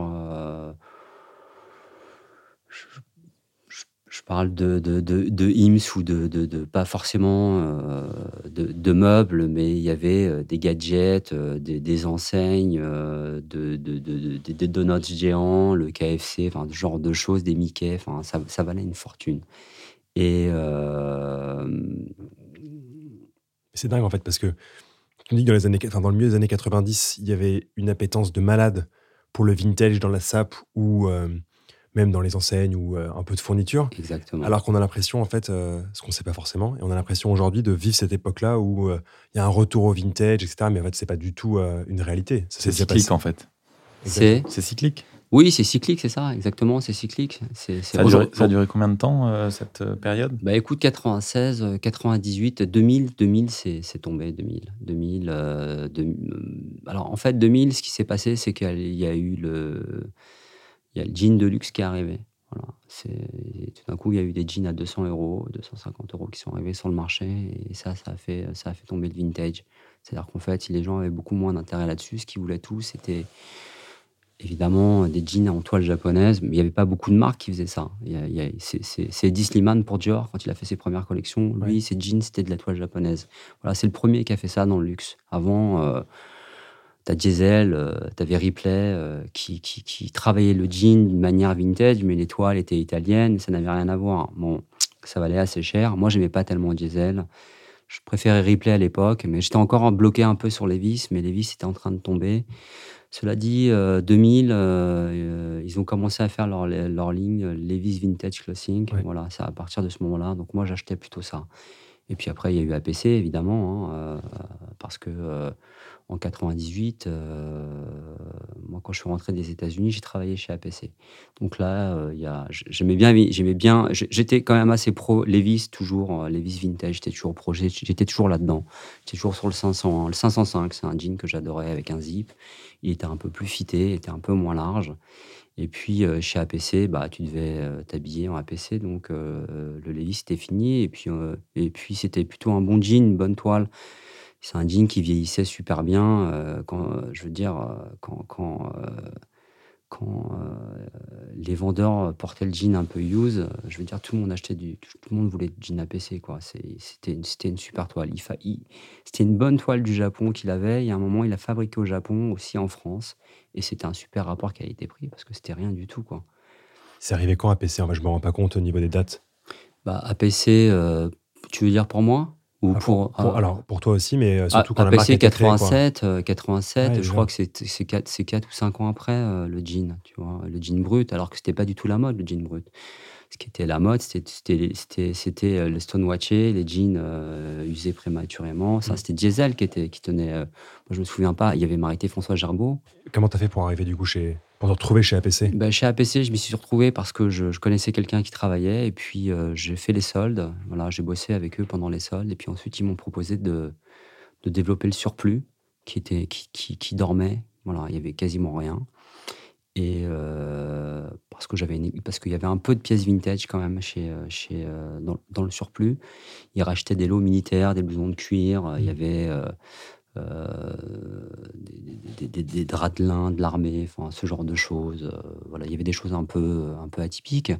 je, parle de, de, de, IMS ou de, de pas forcément de, meubles, mais il y avait des gadgets, des, enseignes, de, des donuts géants, le KFC, enfin, ce genre de choses, des Mickey, enfin, ça, ça valait une fortune. Et. C'est dingue en fait, parce que tu dis que dans, les années, enfin, dans le milieu des années 90, il y avait une appétence de malade pour le vintage dans la SAP ou euh, même dans les enseignes ou euh, un peu de fourniture. Exactement. Alors qu'on a l'impression, en fait, euh, ce qu'on ne sait pas forcément, et on a l'impression aujourd'hui de vivre cette époque-là où il y a un retour au vintage, etc. Mais en fait, c'est pas du tout une réalité. C'est cyclique, en fait. C'est cyclique. Oui, c'est cyclique, c'est ça, exactement, c'est cyclique. C'est, ça, a duré, combien de temps, euh, cette euh, période? Bah écoute, 96, 98, 2000, 2000, c'est, tombé, 2000. 2000, euh, alors en fait, 2000, ce qui s'est passé, c'est qu'il y a eu le, il y a le jean de luxe qui est arrivé. Voilà. C'est, tout d'un coup, il y a eu des jeans à 200 euros, 250 euros qui sont arrivés sur le marché, et ça, ça a fait, ça a fait tomber le vintage. C'est-à-dire qu'en fait, si les gens avaient beaucoup moins d'intérêt là-dessus, ce qu'ils voulaient tous, c'était évidemment des jeans en toile japonaise, mais il n'y avait pas beaucoup de marques qui faisaient ça. C'est Eddie Sliman pour Dior, quand il a fait ses premières collections, lui, ses jeans, c'était de la toile japonaise. Voilà, c'est le premier qui a fait ça dans le luxe. Avant, euh, t'as Diesel, euh, t'avais Ripley, euh, qui, qui, qui, travaillait le jean d'une manière vintage, mais les toiles étaient italiennes, ça n'avait rien à voir. Bon, ça valait assez cher. Moi, j'aimais pas tellement Diesel. Je préférais Ripley à l'époque, mais j'étais encore bloqué un peu sur les vis, mais les vis étaient en train de tomber. Cela dit, 2000, euh, euh, ils ont commencé à faire leur, leur ligne Levi's Vintage Clothing. Voilà, c'est à partir de ce moment-là. Donc moi, j'achetais plutôt ça. Et puis après, il y a eu APC, évidemment, hein, euh, parce que en 98, moi, quand je suis rentré des États-Unis, j'ai travaillé chez APC. Donc là, il j'aimais bien, j'aimais bien, j'étais quand même assez pro Levi's toujours, Levi's Vintage, j'étais toujours pro, j'étais toujours là-dedans. J'étais toujours sur le 500, le 505, c'est un jean que j'adorais avec un zip il était un peu plus fité, il était un peu moins large. Et puis euh, chez APC, bah, tu devais euh, t'habiller en APC, donc euh, le Levis c'était fini. Et puis, puis c'était plutôt un bon jean, une bonne toile. C'est un jean qui vieillissait super bien. quand, je veux dire, quand, quand quand euh, les vendeurs portaient le jean un peu use, je veux dire, tout le monde achetait du, tout le monde voulait du jean APC, quoi. C'était une, une super toile. C'était une bonne toile du Japon qu'il avait. Il y a un moment, il a fabriqué au Japon, aussi en France, et c'était un super rapport qualité-prix parce que c'était rien du tout, quoi. C'est arrivé quand APC Je me rends pas compte au niveau des dates. Bah, APC, euh, tu veux dire pour moi? Ou Ah, pour, Pour- alors, pour toi aussi, mais euh, surtout ah, quand la marque a APC été créée, quoi. 87, euh, 87 Ouais, je crois que c'est c'est 4, c'est 4 ou 5 ans après euh, le jean, tu vois, le jean brut, alors que c'était pas du tout la mode, le jean brut. Ce qui était la mode, c'était- le stonewatché, les jeans euh, usés prématurément. Ça, Mm. c'était Diesel qui, était, qui tenait. euh, moi, je me souviens pas, il y avait Marité François Gerbeau. Comment t'as fait pour arriver du coup chez. Pour te retrouver chez APC Ben, chez APC, je m'y suis retrouvé parce que je, je connaissais quelqu'un qui travaillait et puis euh, j'ai fait les soldes. Voilà, j'ai bossé avec eux pendant les soldes et puis ensuite ils m'ont proposé de, de développer le surplus qui était qui, qui, qui dormait. Voilà, il y avait quasiment rien. Et euh, parce que j'avais une- parce qu'il y avait un peu de pièces vintage quand même chez, euh, chez dans, dans le surplus. Ils rachetaient des lots militaires, des blousons de cuir. Il y avait euh, euh, des, des- draps de lin de l'armée, enfin ce genre de choses. euh, voilà, il y avait des choses un peu un peu atypiques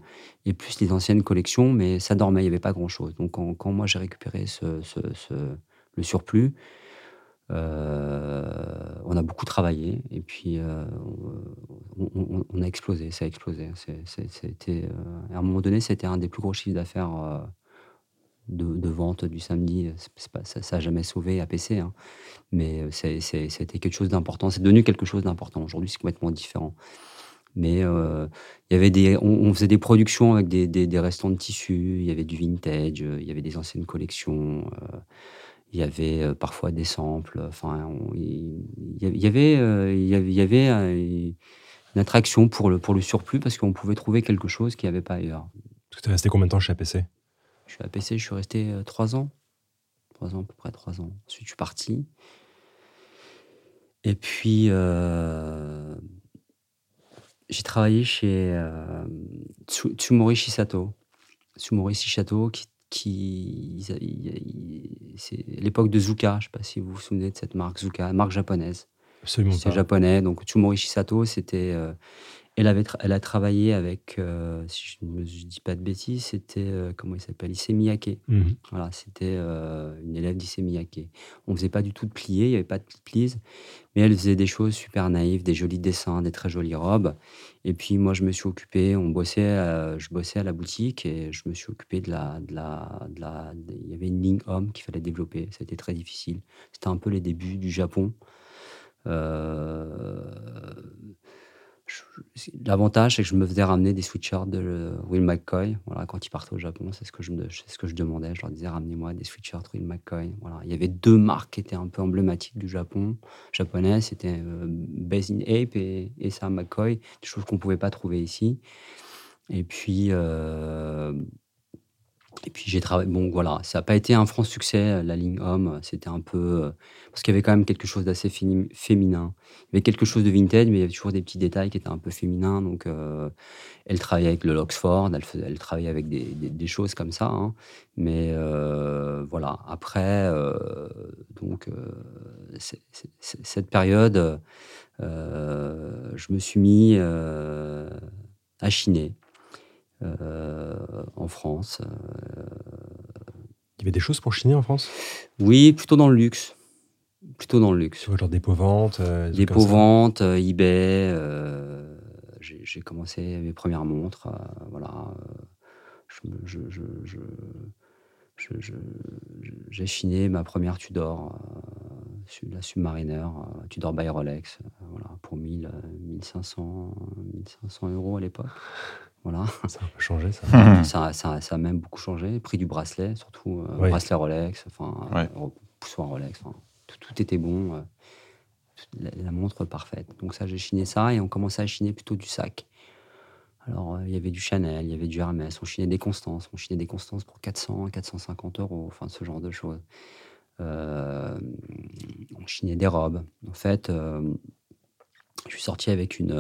et plus les anciennes collections, mais ça dormait, il n'y avait pas grand chose. Donc quand, moi j'ai récupéré ce, ce- le surplus. euh, on a beaucoup travaillé et puis euh, on, a explosé, ça a explosé. C'était, euh, à un moment donné, c'était un des plus gros chiffres d'affaires euh, de, vente du samedi. Pas- ça n'a jamais sauvé APC, hein. mais euh, c'était quelque chose d'important. C'est devenu quelque chose d'important. Aujourd'hui, c'est complètement différent. Mais euh, y avait des, on, faisait des productions avec des, restants de tissus, il y avait du vintage, euh, il y avait des anciennes collections, euh, il y avait euh, parfois des samples. Enfin, il y avait, euh, y avait, y avait euh, une attraction pour le, pour le surplus parce qu'on pouvait trouver quelque chose qu'il n'y avait pas ailleurs. Tu es resté combien de temps chez APC Je suis à PC, je suis resté euh, trois ans. Trois ans, à peu près trois ans. Ensuite, je suis parti. Et puis, euh, j'ai travaillé chez euh, Tsu- Tsumori Shisato. Tsumori Shisato, qui, c'est l'époque de Zuka. Je ne sais pas si vous vous souvenez de cette marque Zuka, marque japonaise. Absolument C'est japonais. Donc, Tsumori Shisato, c'était. euh, elle, avait elle a travaillé avec, euh, si je ne dis pas de bêtises, c'était. euh, comment il s'appelle Issey Miyake. Mhm. Voilà, c'était euh, une élève d'Issey Miyake. On faisait pas du tout de pliés, il n'y avait pas de plis, mais elle faisait des choses super naïves, des jolis dessins, des très jolies robes. Et puis moi, je me suis occupé, on bossait, euh, je bossais à la boutique et je me suis occupé de la, de la, de la, de- il y avait une ligne homme qu'il fallait développer. Ça a été très difficile. C'était un peu les débuts du Japon. Euh, L'avantage, c'est que je me faisais ramener des sweatshirts de Will McCoy. Voilà, quand ils partaient au Japon, c'est ce que je demandais. Je leur disais, ramenez-moi des sweatshirts Will McCoy. Voilà, il y avait deux marques qui étaient un peu emblématiques du Japon japonais. C'était euh, Based in Ape et, et McCoy, des choses qu'on pouvait pas trouver ici. Et puis, euh, et puis j'ai travaillé. Bon, voilà, ça n'a pas été un franc succès, la ligne homme. C'était un peu. euh, parce qu'il y avait quand même quelque chose d'assez féminin. Il y avait quelque chose de vintage, mais il y avait toujours des petits détails qui étaient un peu féminins. Donc, euh, elle travaillait avec le Loxford, elle, travaillait avec des, choses comme ça. hein. Mais euh, voilà, après, euh, donc, euh, cette période, euh, je me suis mis euh, à chiner euh, en France. Il y avait des choses pour chiner en France? Oui, plutôt dans le luxe. Plutôt dans le luxe. Genre euh, des trucs comme Dépôt ça? vente, euh, eBay. euh, j'ai commencé mes premières montres. euh, voilà. euh, je je- je- J'ai chiné ma première Tudor, euh, la Submariner, euh, Tudor by Rolex, euh, voilà, pour 1000, euh, 1500, 1500 euros à l'époque. Voilà. Ça a un peu changé, ça. Mhm. Ça, ça, ça a même beaucoup changé. Prix du bracelet, surtout. euh, Ouais. Bracelet Rolex, enfin, Ouais. euh, poussoir Rolex. tout, tout était bon. euh, la, la montre parfaite. Donc, ça, j'ai chiné ça et on commençait à chiner plutôt du sac. Alors, euh, il y avait du Chanel, il y avait du Hermès, on chinait des Constances. On chinait des Constances pour 400, 450 euros, enfin, ce genre de choses. Euh, on chinait des robes. En fait, euh, je suis sorti avec une.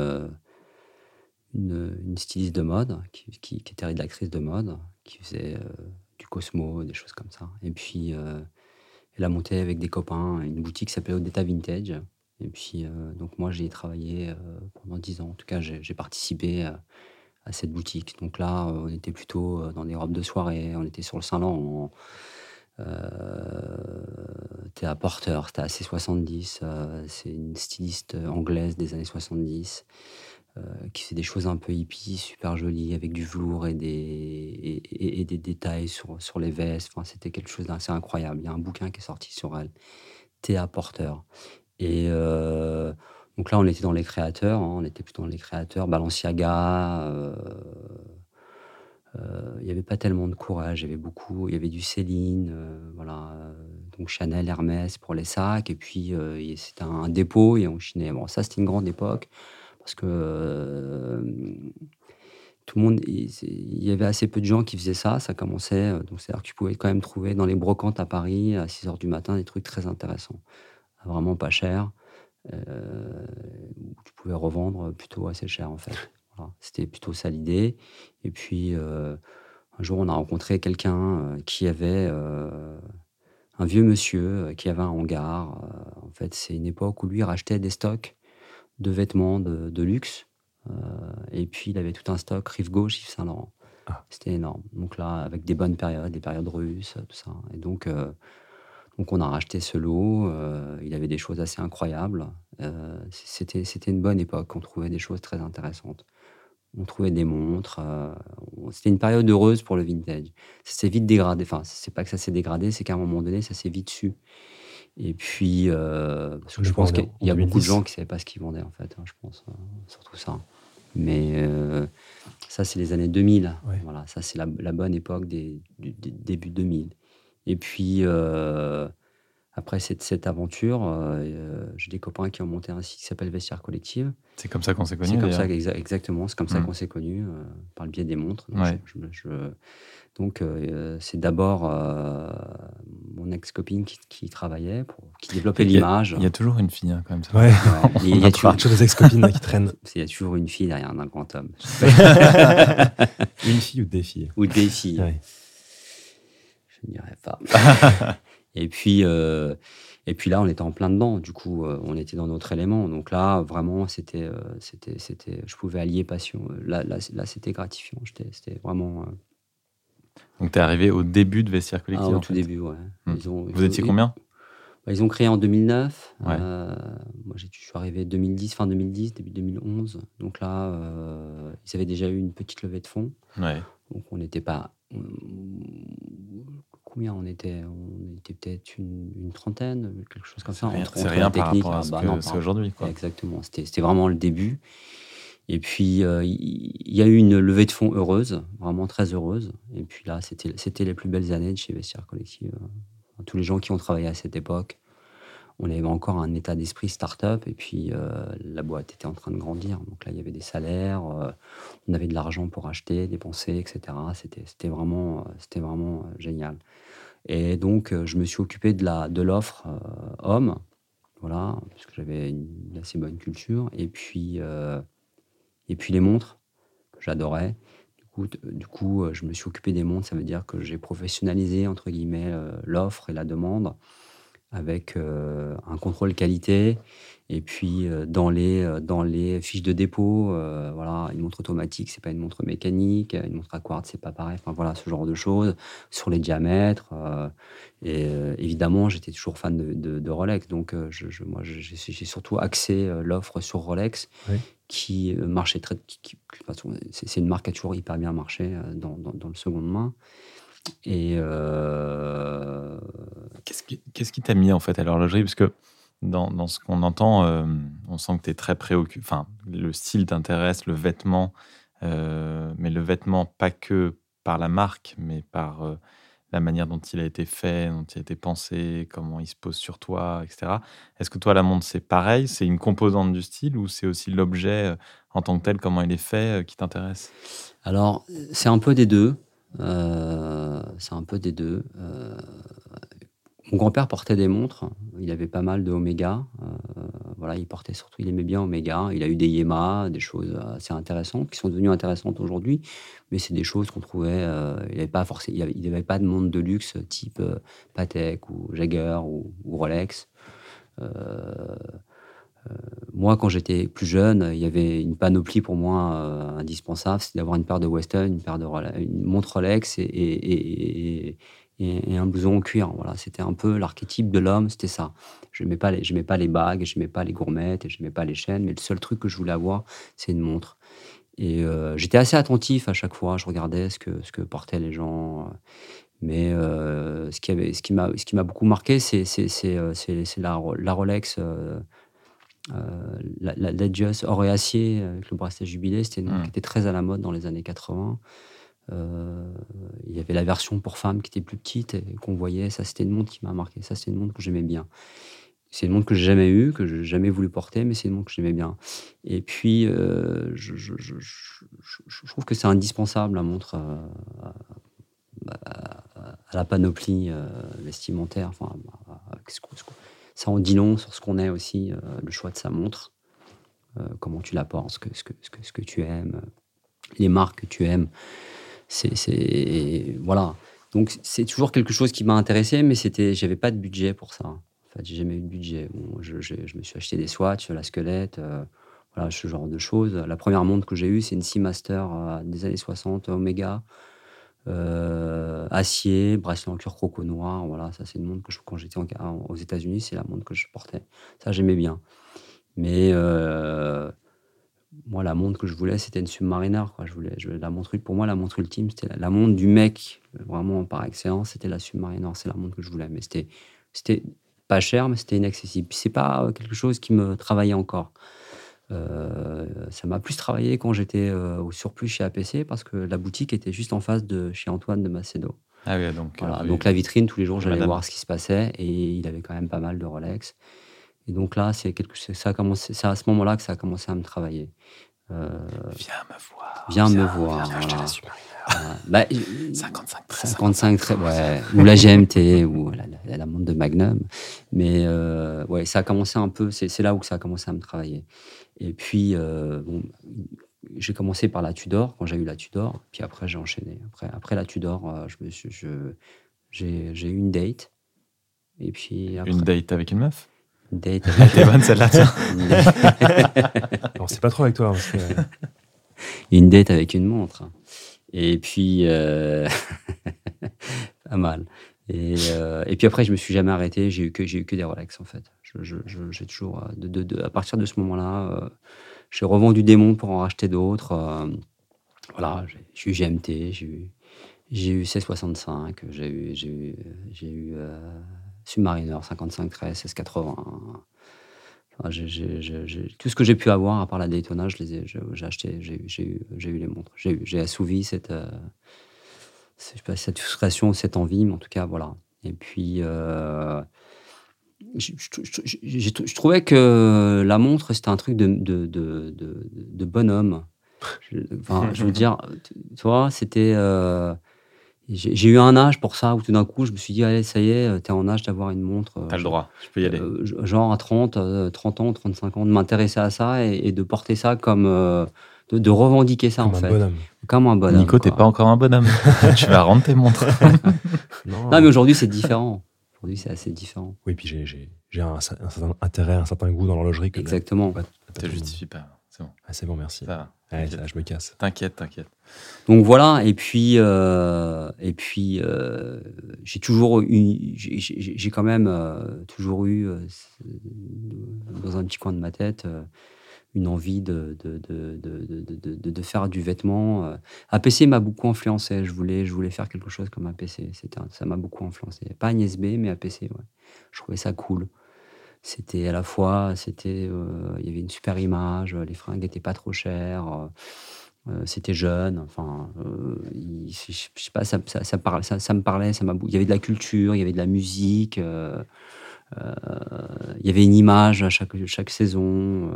Une, styliste de mode qui, qui, qui était rédactrice de mode, qui faisait euh, du Cosmo, des choses comme ça. Et puis, euh, elle a monté avec des copains une boutique qui s'appelait Odetta Vintage. Et puis, euh, donc moi, j'y ai travaillé pendant dix ans. En tout cas, j'ai j'ai participé à, à cette boutique. Donc là, on était plutôt dans des robes de soirée. On était sur le Saint-Laurent. T'es à Porter, c'était assez 70. euh, C'est une styliste anglaise des années 70. Qui fait des choses un peu hippies, super jolies, avec du velours et des, et, des détails sur, sur les vestes. Enfin, c'était quelque chose d'assez incroyable. Il y a un bouquin qui est sorti sur elle, Théa Porter. Et donc là, on était dans les créateurs, hein, on était plutôt dans les créateurs, Balenciaga. il n'y avait pas tellement de courage, il y avait beaucoup, il y avait du Céline, voilà, donc Chanel, Hermès pour les sacs, et puis c'était un, dépôt et on chinait. Bon, ça c'était une grande époque parce que tout le monde, il y avait assez peu de gens qui faisaient ça, ça commençait, donc c'est-à-dire que tu pouvais quand même trouver dans les brocantes à Paris à 6 h du matin des trucs très intéressants, vraiment pas cher. Euh, tu pouvais revendre plutôt assez cher en fait. C'était plutôt ça l'idée. Et puis euh, un jour, on a rencontré quelqu'un euh, qui avait un vieux monsieur qui avait un hangar. en fait, c'est une époque où lui rachetait des stocks de vêtements de, luxe. et puis, il avait tout un stock rive gauche, Yves Saint Laurent. Ah. C'était énorme. Donc là, avec des bonnes périodes, des périodes russes, tout ça. Et donc, donc on a racheté ce lot, euh, il avait des choses assez incroyables. Euh, c'était, c'était une bonne époque, on trouvait des choses très intéressantes. On trouvait des montres. Euh, c'était une période heureuse pour le vintage. Ça s'est vite dégradé. Enfin, c'est pas que ça s'est dégradé, c'est qu'à un moment donné, ça s'est vite su. Et puis, parce que je pense qu'il y a beaucoup de gens qui ne savaient pas ce qu'ils vendaient, en fait, hein, je pense, surtout ça. Mais ça, c'est les années 2000. Voilà, ça, c'est la, bonne époque des, du, début 2000. Et puis, euh, après cette, cette aventure, euh, j'ai des copains qui ont monté un site qui s'appelle Vestiaire Collective. C'est comme ça qu'on s'est connus. C'est comme ça, exactement. C'est comme ça mmh. qu'on s'est connus, euh, par le biais des montres. Donc, c'est d'abord mon ex-copine qui, qui, travaillait, pour, qui développait l'image. Il y a toujours une fille, hein, quand même. Ouais. *laughs* il y a toujours des ex-copines qui traînent. *laughs* Il y a toujours une fille derrière un grand homme. *laughs* une fille ou des filles? Ou des filles. Ouais je dirais pas. Et puis, euh, et puis là, on était en plein dedans. Du coup, euh, on était dans notre élément. Donc là, vraiment, c'était, euh, c'était, c'était, je pouvais allier passion. Là, là, là c'était gratifiant. C'était vraiment. Donc, tu es arrivé au début de Vestiaire Collectif ah, Au tout début, ouais. Hmm. Vous étiez combien? Bah, Ils ont créé en 2009. moi, je suis arrivé 2010, fin 2010, début 2011. Donc là, ils avaient déjà eu une petite levée de fonds. Ouais. Donc on n'était pas combien on était On était peut-être une, trentaine, quelque chose comme ça. C'est rien, par rapport à ah, ce bah c'est aujourd'hui. Exactement, c'était vraiment le début. Et puis, euh, il y, a eu une levée de fonds heureuse, vraiment très heureuse. Et puis là, c'était les plus belles années de chez Vestiaire Collective. Tous les gens qui ont travaillé à cette époque, on avait encore un état d'esprit start-up et puis euh, la boîte était en train de grandir. Donc là, il y avait des salaires, euh, on avait de l'argent pour acheter, dépenser, etc. C'était vraiment, c'était vraiment génial. Et donc, euh, je me suis occupé de de l'offre euh, homme, voilà, parce que j'avais une assez bonne culture. Et puis, euh, et puis les montres, que j'adorais. Du coup, du coup, je me suis occupé des montres. Ça veut dire que j'ai professionnalisé, entre guillemets, l'offre et la demande avec un contrôle qualité et puis euh, dans les, euh, dans les fiches de dépôt, euh, voilà, une montre automatique, c'est pas une montre mécanique, une montre à quartz, c'est pas pareil. Enfin voilà, ce genre de choses sur les diamètres. et évidemment, j'étais toujours fan de, de, Rolex, donc je, moi j'ai surtout axé l'offre sur Rolex, qui marchait très. c'est une marque qui a toujours hyper bien marché dans, dans, dans le seconde main. Et qu'est-ce qui t'a mis en fait à l'horlogerie? Parce que dans, ce qu'on entend, euh, on sent que tu es très préoccupé. Enfin, le style t'intéresse, le vêtement, euh, mais le vêtement pas que par la marque, mais par euh, la manière dont il a été fait, dont il a été pensé, comment il se pose sur toi, etc. Est-ce que toi, la montre, c'est pareil? C'est une composante du style ou c'est aussi l'objet en tant que tel, comment il est fait, qui t'intéresse? Alors, c'est un peu des deux. C'est un peu des deux. Mon grand-père portait des montres. Il avait pas mal de Omega. Euh, voilà, il portait surtout, il aimait bien Omega. Il a eu des Yema, des choses assez intéressantes qui sont devenues intéressantes aujourd'hui. Mais c'est des choses qu'on trouvait. Euh, il n'avait pas forcément, il n'y avait, pas de montre de luxe type euh, Patek ou Jagger ou, Rolex. Moi, quand j'étais plus jeune, il y avait une panoplie pour moi indispensable, c'est d'avoir une paire de Weston, une paire de une montre Rolex et, un blouson en cuir. Voilà, c'était un peu l'archétype de l'homme, c'était ça. Je n'aimais pas, les, pas les bagues, je n'aimais pas les gourmettes, et je n'aimais pas les chaînes, mais le seul truc que je voulais avoir, c'est une montre. Et euh, j'étais assez attentif à chaque fois, je regardais ce que, portaient les gens. Mais euh, ce qui m'a, beaucoup marqué, c'est, euh, la, Rolex, la, la or et acier avec le bracelet jubilé. C'était une mmh. qui était très à la mode dans les années 80. il y avait la version pour femmes qui était plus petite et qu'on voyait. Ça, c'était une montre qui m'a marqué. Ça, c'était une montre que j'aimais bien. C'est une montre que j'ai jamais eue, que j'ai jamais voulu porter, mais c'est une montre que j'aimais bien. Et puis, euh, je, je, je, je, trouve que c'est indispensable, la montre, euh, à, la panoplie euh, vestimentaire. Enfin, ça en dit long sur ce qu'on est aussi, le choix de sa montre, comment tu la portes, ce que, ce, que, ce, que, tu aimes, les marques que tu aimes. C'est. Voilà. Donc, c'est toujours quelque chose qui m'a intéressé, mais j'avais pas de budget pour ça fait, j'ai jamais eu de budget. je, me suis acheté des Swatch, la squelette, euh, voilà, ce genre de choses. La première montre que j'ai eue, c'est une Seamaster euh, des années 60, Omega, euh, acier, bracelet en cuir croco noir. Voilà, ça, c'est une montre que je, quand j'étais aux États-Unis, c'est la montre que je portais. Ça, j'aimais bien. Mais moi, la montre que je voulais, c'était une Submariner. Quoi. Je voulais, la montre, pour moi, la montre ultime, c'était la, la, montre du mec, vraiment par excellence, c'était la Submariner. C'est la montre que je voulais. Mais c'était, c'était pas cher, mais c'était inaccessible. c'est pas euh, quelque chose qui me travaillait encore. Euh, ça m'a plus travaillé quand j'étais euh, au surplus chez APC parce que la boutique était juste en face de chez Antoine de Macedo. Ah oui, donc, donc la vitrine, tous les jours, j'allais voir ce qui se passait et il avait quand même pas mal de Rolex. Et donc là, c'est quelque ça a commencé, c'est à ce moment-là que ça a commencé à me travailler. viens me voir. Viens, me voir. Viens, 55 très 55 très, ouais. ou la GMT, ou la, la, montre de Magnum. Mais euh, ouais, ça a commencé un peu, c'est là où ça a commencé à me travailler. Et puis, euh, bon, j'ai commencé par la Tudor, quand j'ai eu la Tudor, puis après j'ai enchaîné. Après, après la Tudor, euh, je me suis, je, j'ai, eu une date. Et puis Une date avec une meuf? Une date *laughs* avec... bonne celle-là, *laughs* On sait pas trop avec toi. Parce que... *laughs* une date avec une montre. Et puis, euh, pas mal. Et, euh, et, puis après, je me suis jamais arrêté. J'ai eu que j'ai eu que des Rolex en fait. J'ai toujours, euh, à partir de ce moment-là, j'ai revendu des montres pour en racheter d'autres. voilà, j'ai eu GMT, j'ai eu, eu 1665, j'ai eu, eu, eu Submariner 55 13, 1680 tout ce que j'ai pu avoir, à part la Daytona, j'ai acheté, j'ai eu, eu les montres. J'ai assouvi cette, euh, cette frustration, cette envie, mais en tout cas, voilà. Et puis, euh, je, trouvais que la montre, c'était un truc de, de, de, de, bonhomme. Enfin, je veux dire, tu vois, c'était. Euh, j'ai eu un âge pour ça où tout d'un coup, je me suis dit, allez, ça y est, tu es en âge d'avoir une montre. T'as le droit, je peux y aller. Euh, genre à 30, 30 euh, ans, 35 ans, de m'intéresser à ça et, de porter ça comme. Euh, de, revendiquer ça, comme en un fait. Bonhomme. Comme un bonhomme. Nico, t'es pas encore un bonhomme. *laughs* tu vas rendre tes montres. non. *laughs* mais aujourd'hui, c'est différent. Aujourd'hui, c'est assez différent. Oui, puis j'ai un, un, certain intérêt, un certain goût dans l'horlogerie. Exactement. Ça justifie pas. C'est bon. Ah, c'est bon, merci. Ça je me casse. T'inquiète, t'inquiète. Donc voilà, et puis, euh, et puis euh, j'ai toujours eu, j'ai quand même euh, toujours eu dans un petit coin de ma tête une envie de, de, de, de, de faire du vêtement. APC m'a beaucoup influencé. Je voulais, je voulais faire quelque chose comme APC. Ça m'a beaucoup influencé. Pas Agnès B, mais APC. Ouais. Je trouvais ça cool c'était à la fois, c'était, euh, il y avait une super image, les fringues n'étaient pas trop chères, euh, euh, c'était jeune, enfin, je sais pas, ça, ça, ça, me parlait, ça il y avait de la culture, il y avait de la musique, il y avait une image à chaque, chaque saison.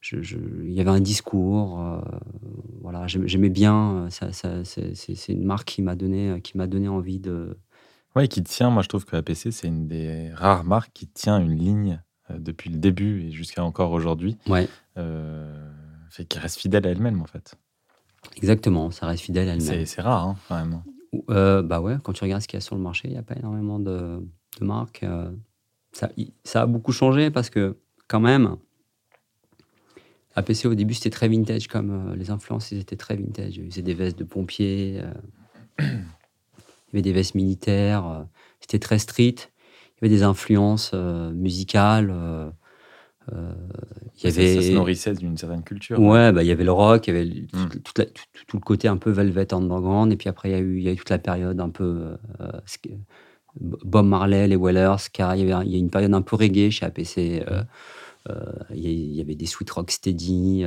Je, il y avait un discours, voilà, j'aimais bien. Ça, c'est une marque qui m'a donné, qui m'a donné envie de, oui, qui tient. Moi, je trouve que APC, c'est une des rares marques qui tient une ligne euh, depuis le début et jusqu'à encore aujourd'hui. Ouais. Euh, fait qui reste fidèle à elle-même, en fait. Exactement, ça reste fidèle à elle-même. C'est rare, hein, quand même. Euh, bah ouais, quand tu regardes ce qu'il y a sur le marché, il n'y a pas énormément de, de marques. Euh, ça, ça, a beaucoup changé parce que, quand même, APC au début c'était très vintage, comme les influences, ils étaient très vintage. Ils faisaient des vestes de pompiers. il y avait des vestes militaires, euh, c'était très street. y avait des influences musicales. Euh, il y avait... ça, se nourrissait d'une certaine culture. Ouais, bah, il y avait le rock, il y avait mm. tout, le côté un peu Velvet Underground, et puis après, il y a eu, il y a eu toute la période un peu euh, Bob Marley, les Wellers, car il y, il a une période un peu reggae chez APC. Euh, mm. Il, y avait des sweet rock steady,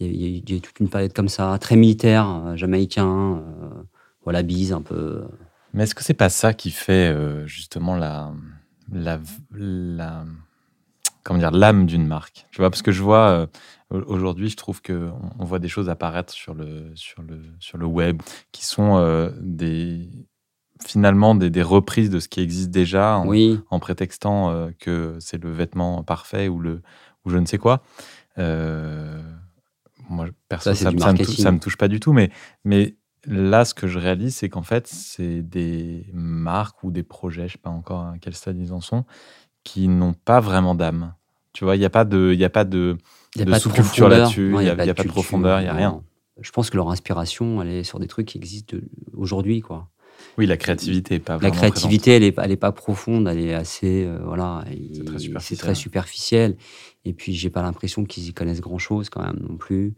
il, y a toute une période comme ça, très militaire, jamaïcain, voilà, bise un peu. Mais est-ce que c'est pas ça qui fait justement la, la, comment dire, l'âme d'une marque? Tu vois, parce que je vois euh, aujourd'hui, je trouve que on voit des choses apparaître sur le sur le sur le web qui sont euh, des finalement des, des, reprises de ce qui existe déjà en, en prétextant euh, que c'est le vêtement parfait ou le ou je ne sais quoi. moi, perso, ça, ça, ça, me touche, ça, me touche pas du tout, mais mais là, ce que je réalise, c'est qu'en fait, c'est des marques ou des projets, je sais pas encore à quel stade ils en sont, qui n'ont pas vraiment d'âme. Tu vois, il n'y a pas de, y a pas de, sous-culture là-dessus, il n'y a, a, pas de profondeur, il n'y a rien. Je pense que leur inspiration, elle est sur des trucs qui existent aujourd'hui, quoi. Oui, la créativité pas La créativité, elle n'est elle est pas profonde, elle est assez, euh, voilà, c'est très, superficiel. Et puis, j'ai pas l'impression qu'ils y connaissent grand-chose quand même non plus.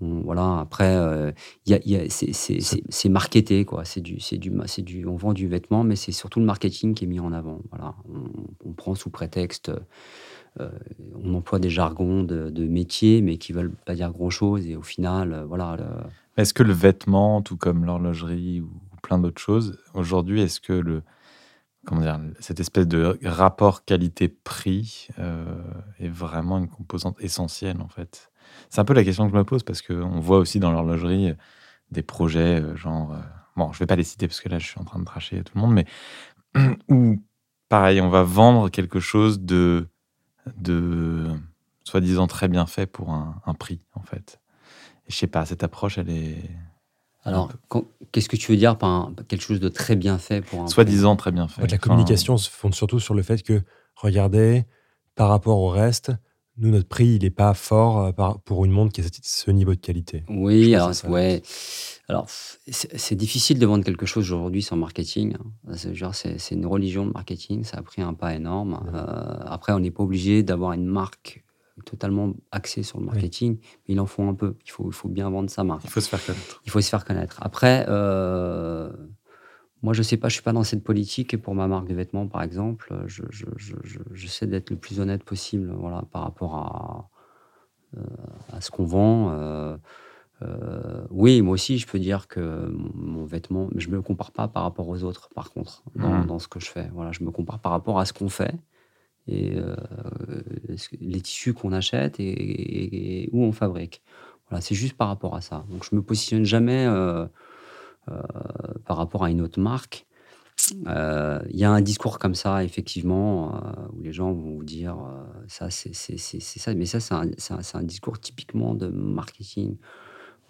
voilà. Après, euh, y a, c'est marketé, quoi. C'est du, c'est du, du, on vend du vêtement, mais c'est surtout le marketing qui est mis en avant. Voilà. On, on prend sous prétexte euh, on emploie des jargons de, métier, mais qui veulent pas dire grand-chose. Et au final, euh, voilà. Est-ce que le vêtement, tout comme l'horlogerie ou plein d'autres choses, aujourd'hui, est-ce que le, comment dire, cette espèce de rapport qualité-prix euh, est vraiment une composante essentielle en fait? C'est un peu la question que je me pose parce qu'on voit aussi dans l'horlogerie des projets genre, bon, je vais pas les citer parce que là je suis en train de tracher tout le monde, mais *clears throat* où pareil, on va vendre quelque chose de de soi-disant très bien fait pour un, prix, en fait. Je sais pas, cette approche, elle est. Alors, qu'est-ce que tu veux dire par quelque chose de très bien fait pour un Soi-disant très bien fait. la communication se fonde surtout sur le fait que, regardez, par rapport au reste, nous, notre prix, il n'est pas fort euh, pour une montre qui a ce niveau de qualité. Oui, alors, ouais. Alors, c'est difficile de vendre quelque chose aujourd'hui sans marketing. Hein. C'est une religion de marketing, ça a pris un pas énorme. Euh, après, on n'est pas obligé d'avoir une marque totalement axée sur le marketing, mais il en faut un peu. Il faut, il faut bien vendre sa marque. Il faut se faire connaître. Il faut se faire connaître. Après, euh, moi, je sais pas, je suis pas dans cette politique. Et pour ma marque de vêtements, par exemple, je, je, je, j'essaie d'être le plus honnête possible voilà, par rapport à, euh, à ce qu'on vend. Euh, oui, moi aussi, je peux dire que mon, vêtement, je ne me compare pas par rapport aux autres, par contre, mmh. dans, ce que je fais. Voilà, je me compare par rapport à ce qu'on fait et euh, les tissus qu'on achète et, où on fabrique. Voilà, c'est juste par rapport à ça. Donc, je me positionne jamais euh, par rapport à une autre marque. Il y a un discours comme ça, effectivement, où les gens vont vous dire ça, c'est ça, mais ça, c'est un, un, discours typiquement de marketing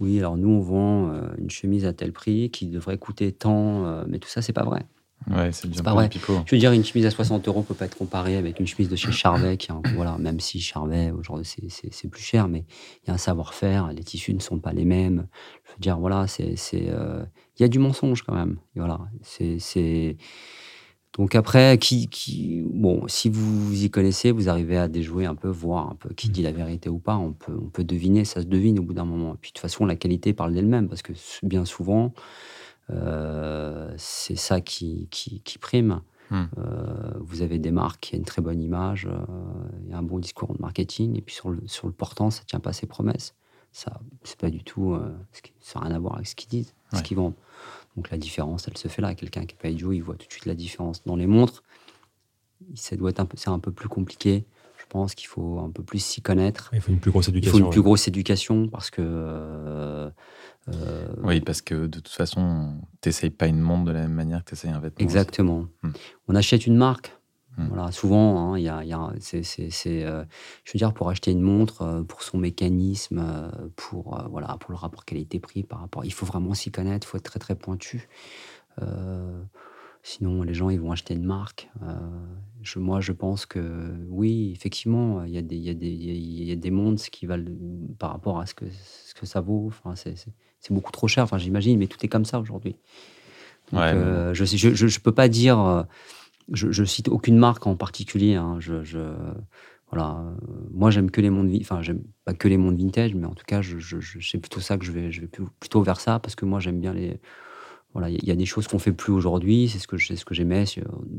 oui, alors nous, on vend euh, une chemise à tel prix qui devrait coûter tant, euh, mais tout ça, c'est pas vrai. Ouais, c'est pas vrai. Je veux dire, une chemise à 60 euros peut pas être comparée avec une chemise de chez Charvet, qui, voilà, même si Charvet, aujourd'hui, c'est plus cher, mais il y a un savoir-faire, les tissus ne sont pas les mêmes. Je veux dire, voilà, c'est. Euh, il y a du mensonge quand même. Voilà, c'est. Donc après, qui, qui, bon, si vous y connaissez, vous arrivez à déjouer un peu, voir un peu qui dit la vérité ou pas. On peut, on peut deviner, ça se devine au bout d'un moment. Et puis de toute façon, la qualité parle d'elle-même parce que bien souvent, c'est ça qui, qui, prime. Hmm. Euh, vous avez des marques qui ont une très bonne image, euh, il y a un bon discours de marketing, et puis sur le, sur le portant, ça tient pas ses promesses. Ça, c'est pas du tout, ça n'a rien à voir avec ce qu'ils disent, ce qu'ils vendent. Donc la différence, elle se fait là. Quelqu'un qui n'est pas idiot, il voit tout de suite la différence. Dans les montres, ça doit être un peu, c'est un peu plus compliqué. Je pense qu'il faut un peu plus s'y connaître. Il faut une plus grosse éducation. Il faut une plus grosse éducation parce que. Euh, euh, oui, parce que de toute façon, tu n'essayes pas une montre de la même manière que tu essayes un vêtement. Exactement. Hmm. On achète une marque. Hmm. Voilà, souvent, hein, il y a, y a c'est, euh, je veux dire, pour acheter une montre, pour son mécanisme, euh, pour, voilà, pour le rapport qualité-prix par rapport. Il faut vraiment s'y connaître, il faut être très très pointu. Sinon, les gens, ils vont acheter une marque. Je, moi, je pense que oui, effectivement, il y, a des, y, a des, y a des montres qui valent par rapport à ce que, ce que ça vaut. Enfin, c'est, beaucoup trop cher, enfin, j'imagine, mais tout est comme ça aujourd'hui. je ne je, je, je, peux pas dire je, je cite aucune marque en particulier. Hein. Je, je, voilà, moi j'aime que les mondes, enfin j'aime pas que les mondes vintage, mais en tout cas, je, c'est plutôt ça que je vais, je vais plutôt vers ça parce que moi j'aime bien les, voilà, il y, a des choses qu'on fait plus aujourd'hui. C'est ce que c'est ce que j'aimais,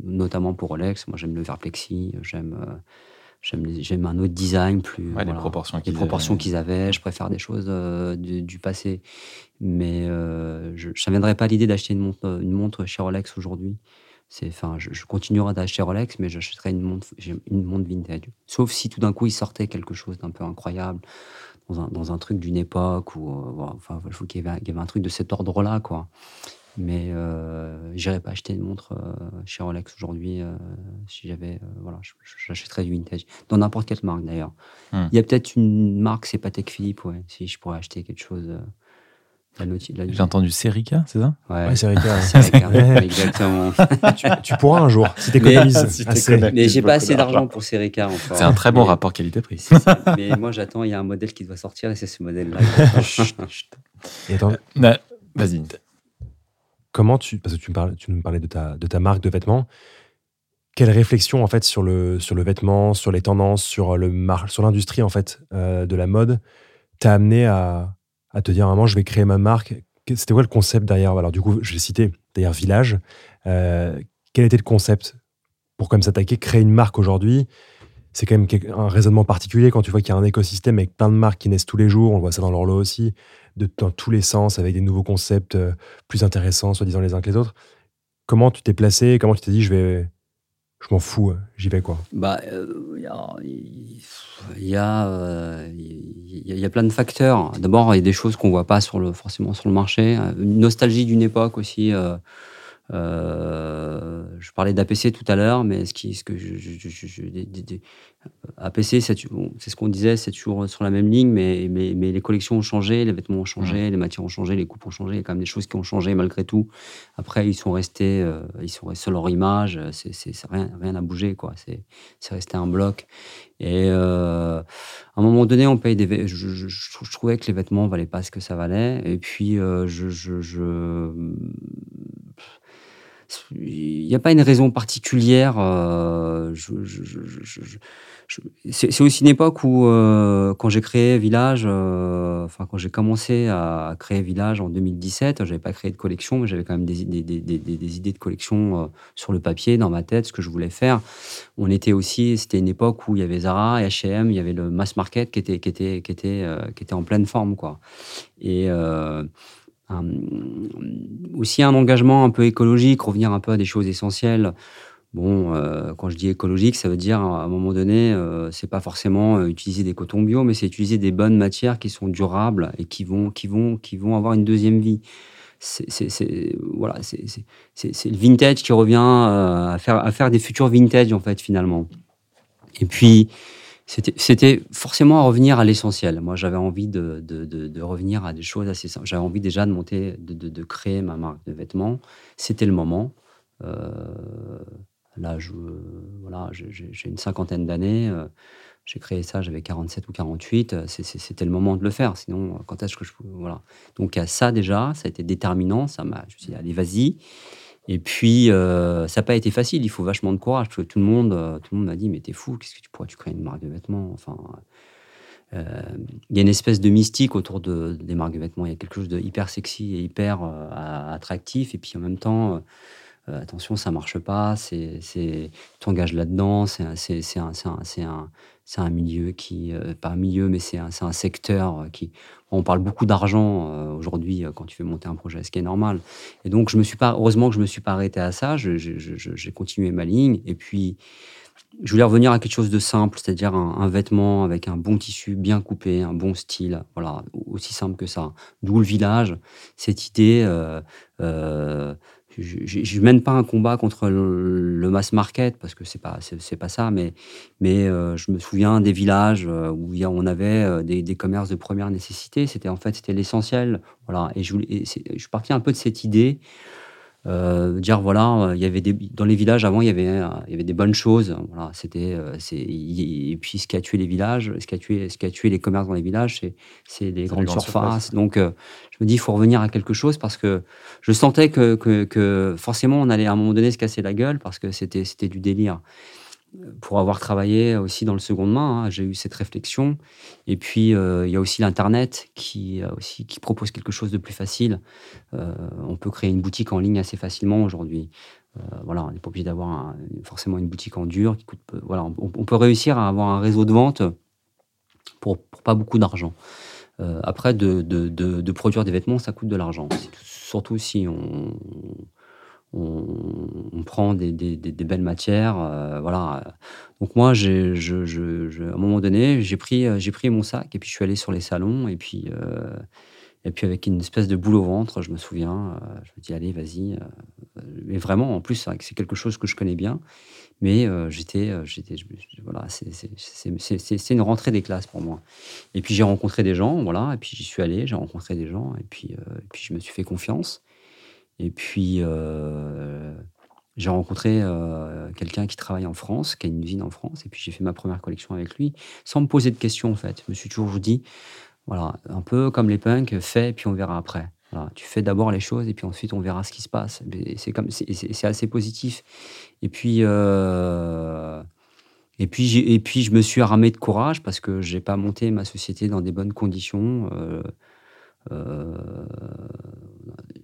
notamment pour Rolex. Moi j'aime le verre plexi, j'aime J'aime un autre design, plus. les proportions qu'ils proportions qu'ils avaient. Je préfère des choses euh, du, passé. Mais euh, je ne viendrai pas l'idée d'acheter une montre, une montre chez Rolex aujourd'hui. Enfin, je, je continuerai d'acheter Rolex, mais j'achèterai une montre, une montre vintage. Sauf si tout d'un coup il sortait quelque chose d'un peu incroyable dans un, dans un truc d'une époque ou euh, enfin, il faut qu'il y, avait un truc de cet ordre-là, quoi. Mais euh, j'irais pas acheter une montre euh, chez Rolex aujourd'hui. Euh, si j'avais, euh, voilà, j'achèterais du vintage. Dans n'importe quelle marque d'ailleurs. Hmm. Il y a peut-être une marque, c'est Patek Philippe, ouais. Si je pourrais acheter quelque chose. J'ai entendu Serica, c'est ça? Ouais, ouais Serica. *laughs* exactement. *laughs* tu, tu, pourras un jour, si t'économises. *laughs* Si mais j'ai pas assez d'argent pour Serica encore. C'est un très bon rapport qualité-prix. mais moi, j'attends, il y a un modèle qui doit sortir et c'est ce modèle-là. Vas-y comment tu, parce que tu, me parlais, tu nous parlais de ta, de ta marque de vêtements, quelle réflexion en fait sur le, sur le vêtement, sur les tendances, sur le sur l'industrie en fait euh, de la mode t'a amené à, à, te dire vraiment je vais créer ma marque. C'était quoi le concept derrière? Alors du coup, je l'ai cité, d'ailleurs Village. Euh, quel était le concept pour comme s'attaquer, créer une marque aujourd'hui? C'est quand même un raisonnement particulier quand tu vois qu'il y a un écosystème avec plein de marques qui naissent tous les jours. On voit ça dans l'horloge aussi dans tous les sens, avec des nouveaux concepts euh, plus intéressants, soi-disant les uns que les autres. Comment tu t'es placé Comment tu t'es dit, je vais, je m'en fous, euh, j'y vais quoi? Bah, il euh, y a, il y, y, a, plein de facteurs. D'abord, il y a des choses qu'on voit pas forcément sur le marché. Une nostalgie d'une époque aussi. Euh, je parlais d'APC tout à l'heure, mais ce, qui, ce que je, je, je, APC, c'est ce qu'on disait, c'est toujours sur la même ligne, mais, mais, mais, les collections ont changé, les vêtements ont changé, mmh. les matières ont changé, les coupes ont changé. Il y a quand même des choses qui ont changé malgré tout. Après, ils sont restés, euh, ils sont restés sur leur image. C'est rien, rien n'a bougé, quoi. C'est resté un bloc. Et euh, à un moment donné, on paye des. Je, je, je, trouvais que les vêtements valaient pas ce que ça valait. Et puis, euh, je, il n'y a pas une raison particulière. Euh, c'est aussi une époque où, euh, quand j'ai créé Village, euh, enfin quand j'ai commencé à créer Village en 2017, j'avais pas créé de collection, mais j'avais quand même des, idées de collection sur le papier, dans ma tête, ce que je voulais faire. On était aussi, c'était une époque où il y avait Zara H&M, il y avait le mass market qui était en pleine forme, quoi. Et aussi un engagement un peu écologique, revenir un peu à des choses essentielles. Bon, euh, quand je dis écologique, ça veut dire à un moment donné, euh, c'est pas forcément euh, utiliser des cotons bio, mais c'est utiliser des bonnes matières qui sont durables et qui vont, qui vont, qui vont avoir une deuxième vie. C'est voilà, le vintage qui revient à faire, à faire des futurs vintage en fait finalement. Et puis c'était forcément à revenir à l'essentiel. Moi, j'avais envie de, de, revenir à des choses assez simples. J'avais envie déjà de monter, de, créer ma marque de vêtements. C'était le moment. Euh, là, voilà, j'ai une cinquantaine d'années. Euh, j'ai créé ça, j'avais 47 ou 48. C'était le moment de le faire. Sinon, quand est-ce que je. Voilà. Donc, ça déjà, ça a été déterminant. Ça m'a. Je me suis dit, allez, vas-y. Et puis, euh, ça n'a pas été facile. Il faut vachement de courage. Parce que tout le monde, euh, tout le monde m'a dit, mais t'es fou. Qu'est-ce que tu pourrais, tu créer une marque de vêtements Enfin, euh, il y a une espèce de mystique autour de, des marques de vêtements. Il y a quelque chose de hyper sexy et hyper attractif. Et puis en même temps, attention, ça marche pas. C'est, tu t'engages là-dedans. C'est, c'est, un, un, c'est un milieu qui, euh, pas un milieu, mais c'est un, un, secteur euh, qui, on parle beaucoup d'argent euh, aujourd'hui quand tu fais monter un projet, ce qui est normal. Et donc, je me suis pas, heureusement que je me suis pas arrêté à ça. J'ai continué ma ligne. Et puis, je voulais revenir à quelque chose de simple, c'est-à-dire un, vêtement avec un bon tissu bien coupé, un bon style. Voilà, aussi simple que ça. D'où le village, cette idée. Je ne mène pas un combat contre le, mass market parce que c'est pas c'est pas ça mais mais euh, je me souviens des villages euh, où on avait euh, des, commerces de première nécessité. C'était en fait c'était l'essentiel. Voilà. Et je, je suis un peu de cette idée Euh, dire voilà, il y avait des, dans les villages avant, il y avait, il y avait des bonnes choses. Voilà, c'était, c'est, et puis ce qui a tué les villages, ce qui a tué, ce qui a tué les commerces dans les villages, c'est, c'est les grandes, surfaces. Donc, je me dis, il faut revenir à quelque chose parce que je sentais que, que, que, forcément, on allait à un moment donné se casser la gueule parce que c'était, c'était du délire pour avoir travaillé aussi dans le second main, hein, j'ai eu cette réflexion. Et puis, euh, il y a aussi l'Internet qui, aussi, qui propose quelque chose de plus facile. Euh, on peut créer une boutique en ligne assez facilement aujourd'hui. Euh, voilà, on n'est pas obligé d'avoir forcément une boutique en dur. Voilà, on, peut réussir à avoir un réseau de vente pour, pas beaucoup d'argent. après, de, de, de, produire des vêtements, ça coûte de l'argent. Surtout si on, on, prend des, belles matières. Euh, voilà. Donc moi, à un moment donné, j'ai pris, j'ai pris mon sac et puis je suis allé sur les salons et puis, euh, et puis avec une espèce de boule au ventre, je me souviens, euh, je me dis allez, vas-y. mais vraiment, en plus, c'est quelque chose que je connais bien. Mais j'étais, j'étais, voilà, c'est une rentrée des classes pour moi. Et puis j'ai rencontré des gens, voilà, et puis j'y suis allé, j'ai rencontré des gens, et puis, et puis je me suis fait confiance. Et puis, euh, j'ai rencontré euh, quelqu'un qui travaille en France, qui a une usine en France, et puis j'ai fait ma première collection avec lui, sans me poser de questions en fait. Je me suis toujours dit, voilà, un peu comme les punks, fais, puis on verra après. tu fais d'abord les choses, et puis ensuite on verra ce qui se passe. C'est assez positif. Et puis, euh, et puis, et puis je me suis armé de courage parce que j'ai pas monté ma société dans des bonnes conditions.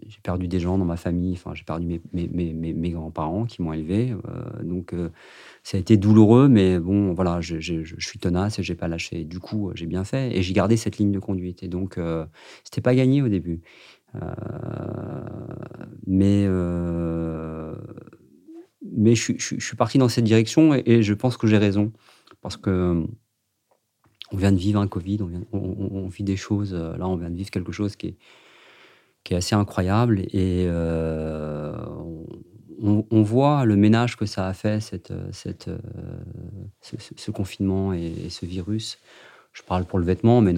J'ai perdu des gens dans ma famille, enfin, j'ai perdu mes, mes, mes, mes grands-parents qui m'ont élevé. Euh, donc, euh, ça a été douloureux, mais bon, voilà, je, suis tenace et j'ai pas lâché. Du coup, j'ai bien fait et j'ai gardé cette ligne de conduite. Et donc, euh, c'était pas gagné au début. mais mais je, suis parti dans cette direction et, je pense que j'ai raison. Parce que on vient de vivre un Covid, on, vit des choses. Euh, là, on vient de vivre quelque chose qui est, qui est assez incroyable. Et euh, on, voit le ménage que ça a fait, cette, cette, euh, ce, confinement et, ce virus. Je parle pour le vêtement, mais,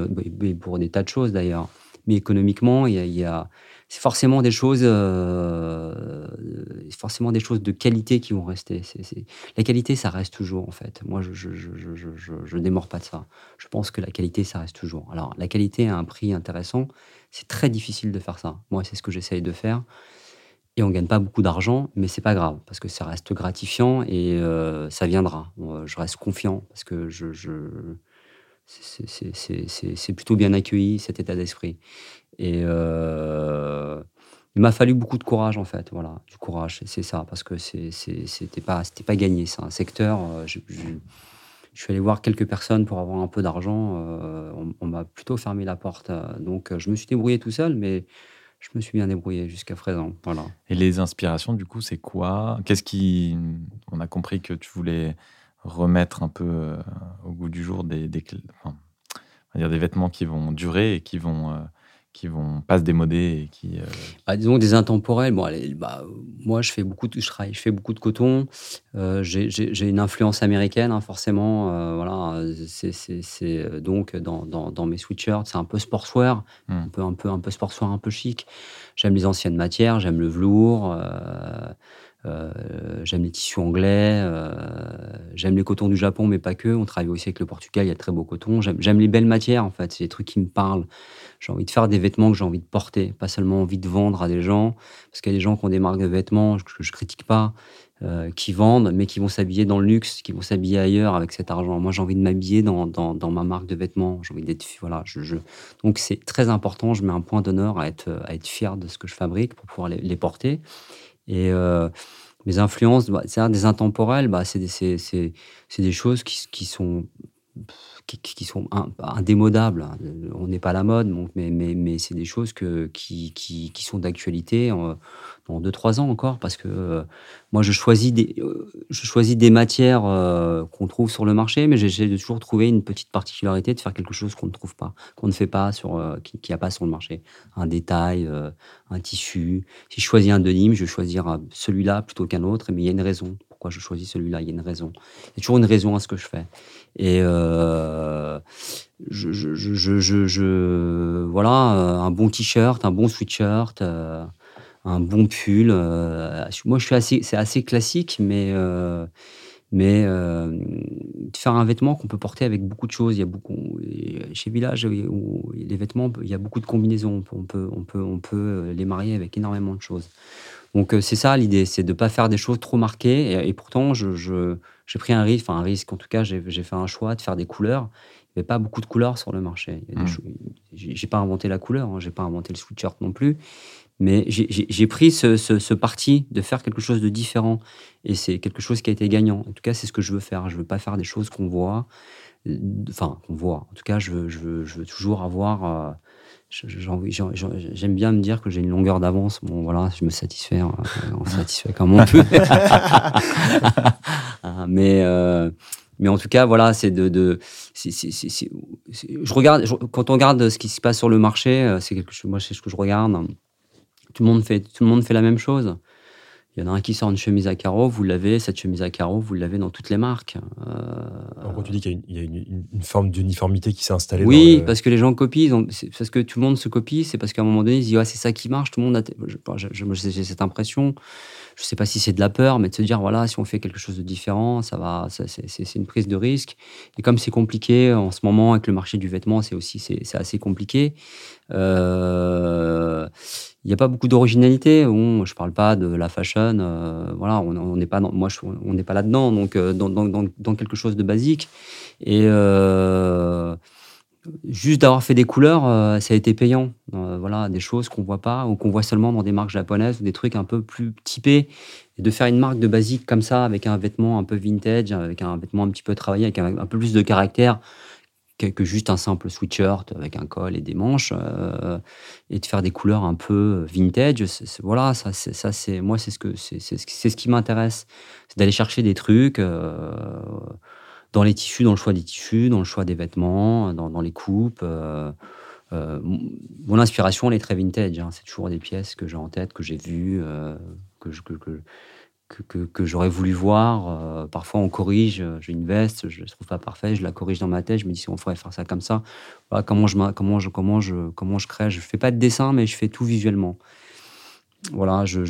pour des tas de choses d'ailleurs. Mais économiquement, il y a c'est forcément des choses, euh, forcément des choses de qualité qui vont rester. La qualité, ça reste toujours en fait. Moi, je je, démords pas de ça. Je pense que la qualité, ça reste toujours. Alors, la qualité a un prix intéressant. C'est très difficile de faire ça. Moi, c'est ce que j'essaye de faire. Et on gagne pas beaucoup d'argent, mais c'est pas grave parce que ça reste gratifiant et euh, ça viendra. Je reste confiant parce que je c'est plutôt bien accueilli cet état d'esprit. Et euh, il m'a fallu beaucoup de courage, en fait. Voilà, du courage, c'est ça, parce que c'était pas, pas gagné. C'est un secteur. Euh, je, suis allé voir quelques personnes pour avoir un peu d'argent. Euh, on, m'a plutôt fermé la porte. Donc, je me suis débrouillé tout seul, mais je me suis bien débrouillé jusqu'à présent. Voilà. Et les inspirations, du coup, c'est quoi? Qu'est-ce qui. On a compris que tu voulais remettre un peu au goût du jour des, des, enfin, dire des vêtements qui vont durer et qui vont qui vont pas se démoder et qui euh, bah, disons des intemporels. Bon bah, moi je fais beaucoup de, je travaille je fais beaucoup de coton. Euh, j'ai une influence américaine hein, forcément. Euh, voilà c'est donc dans, dans, dans, mes sweatshirts c'est un peu sportswear. Hmm. un peu un peu un peu sportswear un peu chic. J'aime les anciennes matières j'aime le velours euh, j'aime les tissus anglais, euh, j'aime les cotons du Japon, mais pas que. On travaille aussi avec le Portugal, il y a très beaux cotons. J'aime les belles matières, en fait. C'est des trucs qui me parlent. J'ai envie de faire des vêtements que j'ai envie de porter, pas seulement envie de vendre à des gens. Parce qu'il y a des gens qui ont des marques de vêtements que je critique pas, euh, qui vendent, mais qui vont s'habiller dans le luxe, qui vont s'habiller ailleurs avec cet argent. Moi, j'ai envie de m'habiller dans, ma marque de vêtements. J'ai envie d'être. Voilà. Donc, c'est très important. Je mets un point d'honneur à être, fier de ce que je fabrique pour pouvoir les porter. Et euh, mes influences, bah, c'est des intemporels, bah, c'est des, choses qui, qui sont qui, sont indémodables. On n'est pas à la mode, mais, mais, mais c'est des choses que, qui, qui, qui sont d'actualité dans 2-3 ans encore, parce que euh, moi, je choisis des, euh, je choisis des matières euh, qu'on trouve sur le marché, mais j'essaie de toujours trouver une petite particularité, de faire quelque chose qu'on ne trouve pas, qu'on ne fait pas, sur, qui n'y a pas sur le marché. Un détail, un tissu. Si je choisis un denim, je vais choisir celui-là plutôt qu'un autre, mais il y a une raison je choisis celui-là. Il y a une raison. Il y a toujours une raison à ce que je fais. Et euh, je, voilà, un bon t-shirt, un bon sweatshirt, euh, un bon pull. moi, je suis assez, c'est assez classique, mais mais faire un vêtement qu'on peut porter avec beaucoup de choses. Il y a beaucoup chez Village, les vêtements, il y a beaucoup de combinaisons. On peut, on peut, on peut les marier avec énormément de choses. Donc c'est ça l'idée, c'est de ne pas faire des choses trop marquées. Et, pourtant, je, j'ai pris un risque, enfin un risque. En tout cas, j'ai, fait un choix de faire des couleurs. Il n'y avait pas beaucoup de couleurs sur le marché. Mmh. J'ai pas inventé la couleur, hein, j'ai pas inventé le sweatshirt non plus. Mais j'ai pris ce, parti de faire quelque chose de différent. Et c'est quelque chose qui a été gagnant. En tout cas, c'est ce que je veux faire. Je ne veux pas faire des choses qu'on voit. Euh, enfin, qu'on voit. En tout cas, je veux, je veux, toujours avoir. Euh, j'aime bien me dire que j'ai une longueur d'avance. Bon, voilà, je me satisfais. Hein, on satisfait comme on peut. *laughs* mais. Euh, mais en tout cas, voilà, c'est de. de je regarde, quand on regarde ce qui se passe sur le marché, c'est quelque chose. Moi, c'est ce que je regarde. Tout le monde fait, tout le monde fait la même chose. Il y en a un qui sort une chemise à carreaux, vous l'avez, cette chemise à carreaux, vous l'avez dans toutes les marques. Euh... En tu dis qu'il y a une, forme d'uniformité qui s'est installée. Oui, parce que les gens copient, parce que tout le monde se copie, c'est parce qu'à un moment donné, ils disent c'est ça qui marche, tout le monde a. J'ai cette impression, je ne sais pas si c'est de la peur, mais de se dire voilà, si on fait quelque chose de différent, ça va, c'est une prise de risque. Et comme c'est compliqué en ce moment avec le marché du vêtement, c'est aussi c'est assez compliqué. Euh, il n'y a pas beaucoup d'originalité. Je parle pas de la fashion. Euh, voilà, on n'est pas, moi, on n'est pas là-dedans. Donc, euh, dans, quelque chose de basique. Et euh, juste d'avoir fait des couleurs, ça a été payant. voilà, des choses qu'on voit pas ou qu'on voit seulement dans des marques japonaises ou des trucs un peu plus typés. Et de faire une marque de basique comme ça, avec un vêtement un peu vintage, avec un vêtement un petit peu travaillé, avec un peu plus de caractère que juste un simple sweatshirt avec un col et des manches euh, et de faire des couleurs un peu vintage voilà ça ça c'est moi c'est ce que c'est ce qui m'intéresse c'est d'aller chercher des trucs euh, dans les tissus dans le choix des tissus dans le choix des vêtements dans, les coupes euh, mon inspiration elle est très vintage hein. c'est toujours des pièces que j'ai en tête que j'ai vues que je que que, j'aurais voulu voir. Euh, parfois, on corrige. Euh, j'ai une veste, je ne trouve pas parfaite, je la corrige dans ma tête. Je me dis si on ferait faire ça comme ça. Voilà, comment je comment je comment je comment je crée. Je fais pas de dessin, mais je fais tout visuellement. Voilà, je,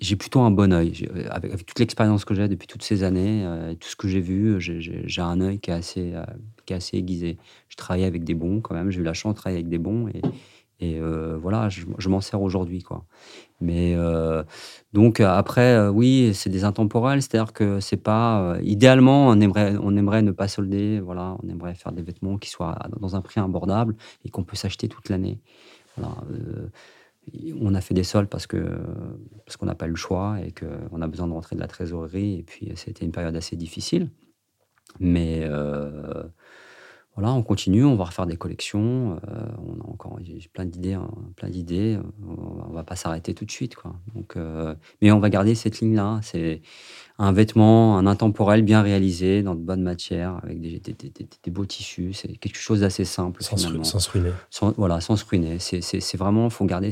j'ai plutôt un bon œil. Avec, toute l'expérience que j'ai depuis toutes ces années, euh, tout ce que j'ai vu, j'ai un œil qui est assez qui est assez aiguisé. Je travaille avec des bons quand même. J'ai eu la chance de travailler avec des bons et voilà, je, je m'en sers aujourd'hui. Mais euh, donc après, euh, oui, c'est des intemporels, c'est-à-dire que c'est pas. Euh, idéalement, on aimerait, on aimerait ne pas solder. Voilà, on aimerait faire des vêtements qui soient dans un prix abordable et qu'on peut s'acheter toute l'année. On a fait des soldes parce que parce qu'on n'a pas eu le choix et qu'on a besoin de rentrer de la trésorerie. Et puis, c'était une période assez difficile. Mais voilà, on continue, on va refaire des collections. Euh, on a encore plein d'idées, hein, plein d'idées. On va pas s'arrêter tout de suite, quoi. Donc, euh, mais on va garder cette ligne-là. C'est un vêtement, un intemporel bien réalisé, dans de bonnes matières, avec des, beaux tissus. C'est quelque chose d'assez simple sans finalement. Se, sans se ruiner. voilà, sans se ruiner. C'est vraiment, faut garder,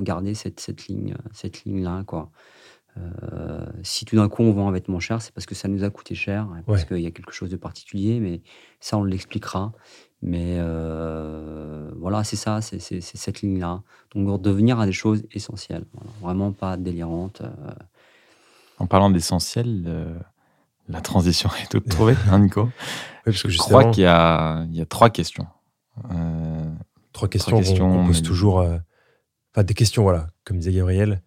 garder cette, cette ligne, cette ligne-là, quoi. Euh, si tout d'un coup on vend un vêtement cher, c'est parce que ça nous a coûté cher, parce qu'il y a quelque chose de particulier, mais ça on l'expliquera. Mais euh, voilà, c'est ça, c'est cette ligne-là. Donc redevenir à des choses essentielles, vraiment pas délirantes. Euh. En parlant d'essentiel, la transition est toute trouvée, hein, Nico? *laughs* Parce que Je crois qu'il y, y, a trois questions. trois questions, trois questions on, pose toujours. Enfin, des questions, voilà, comme disait Gabriel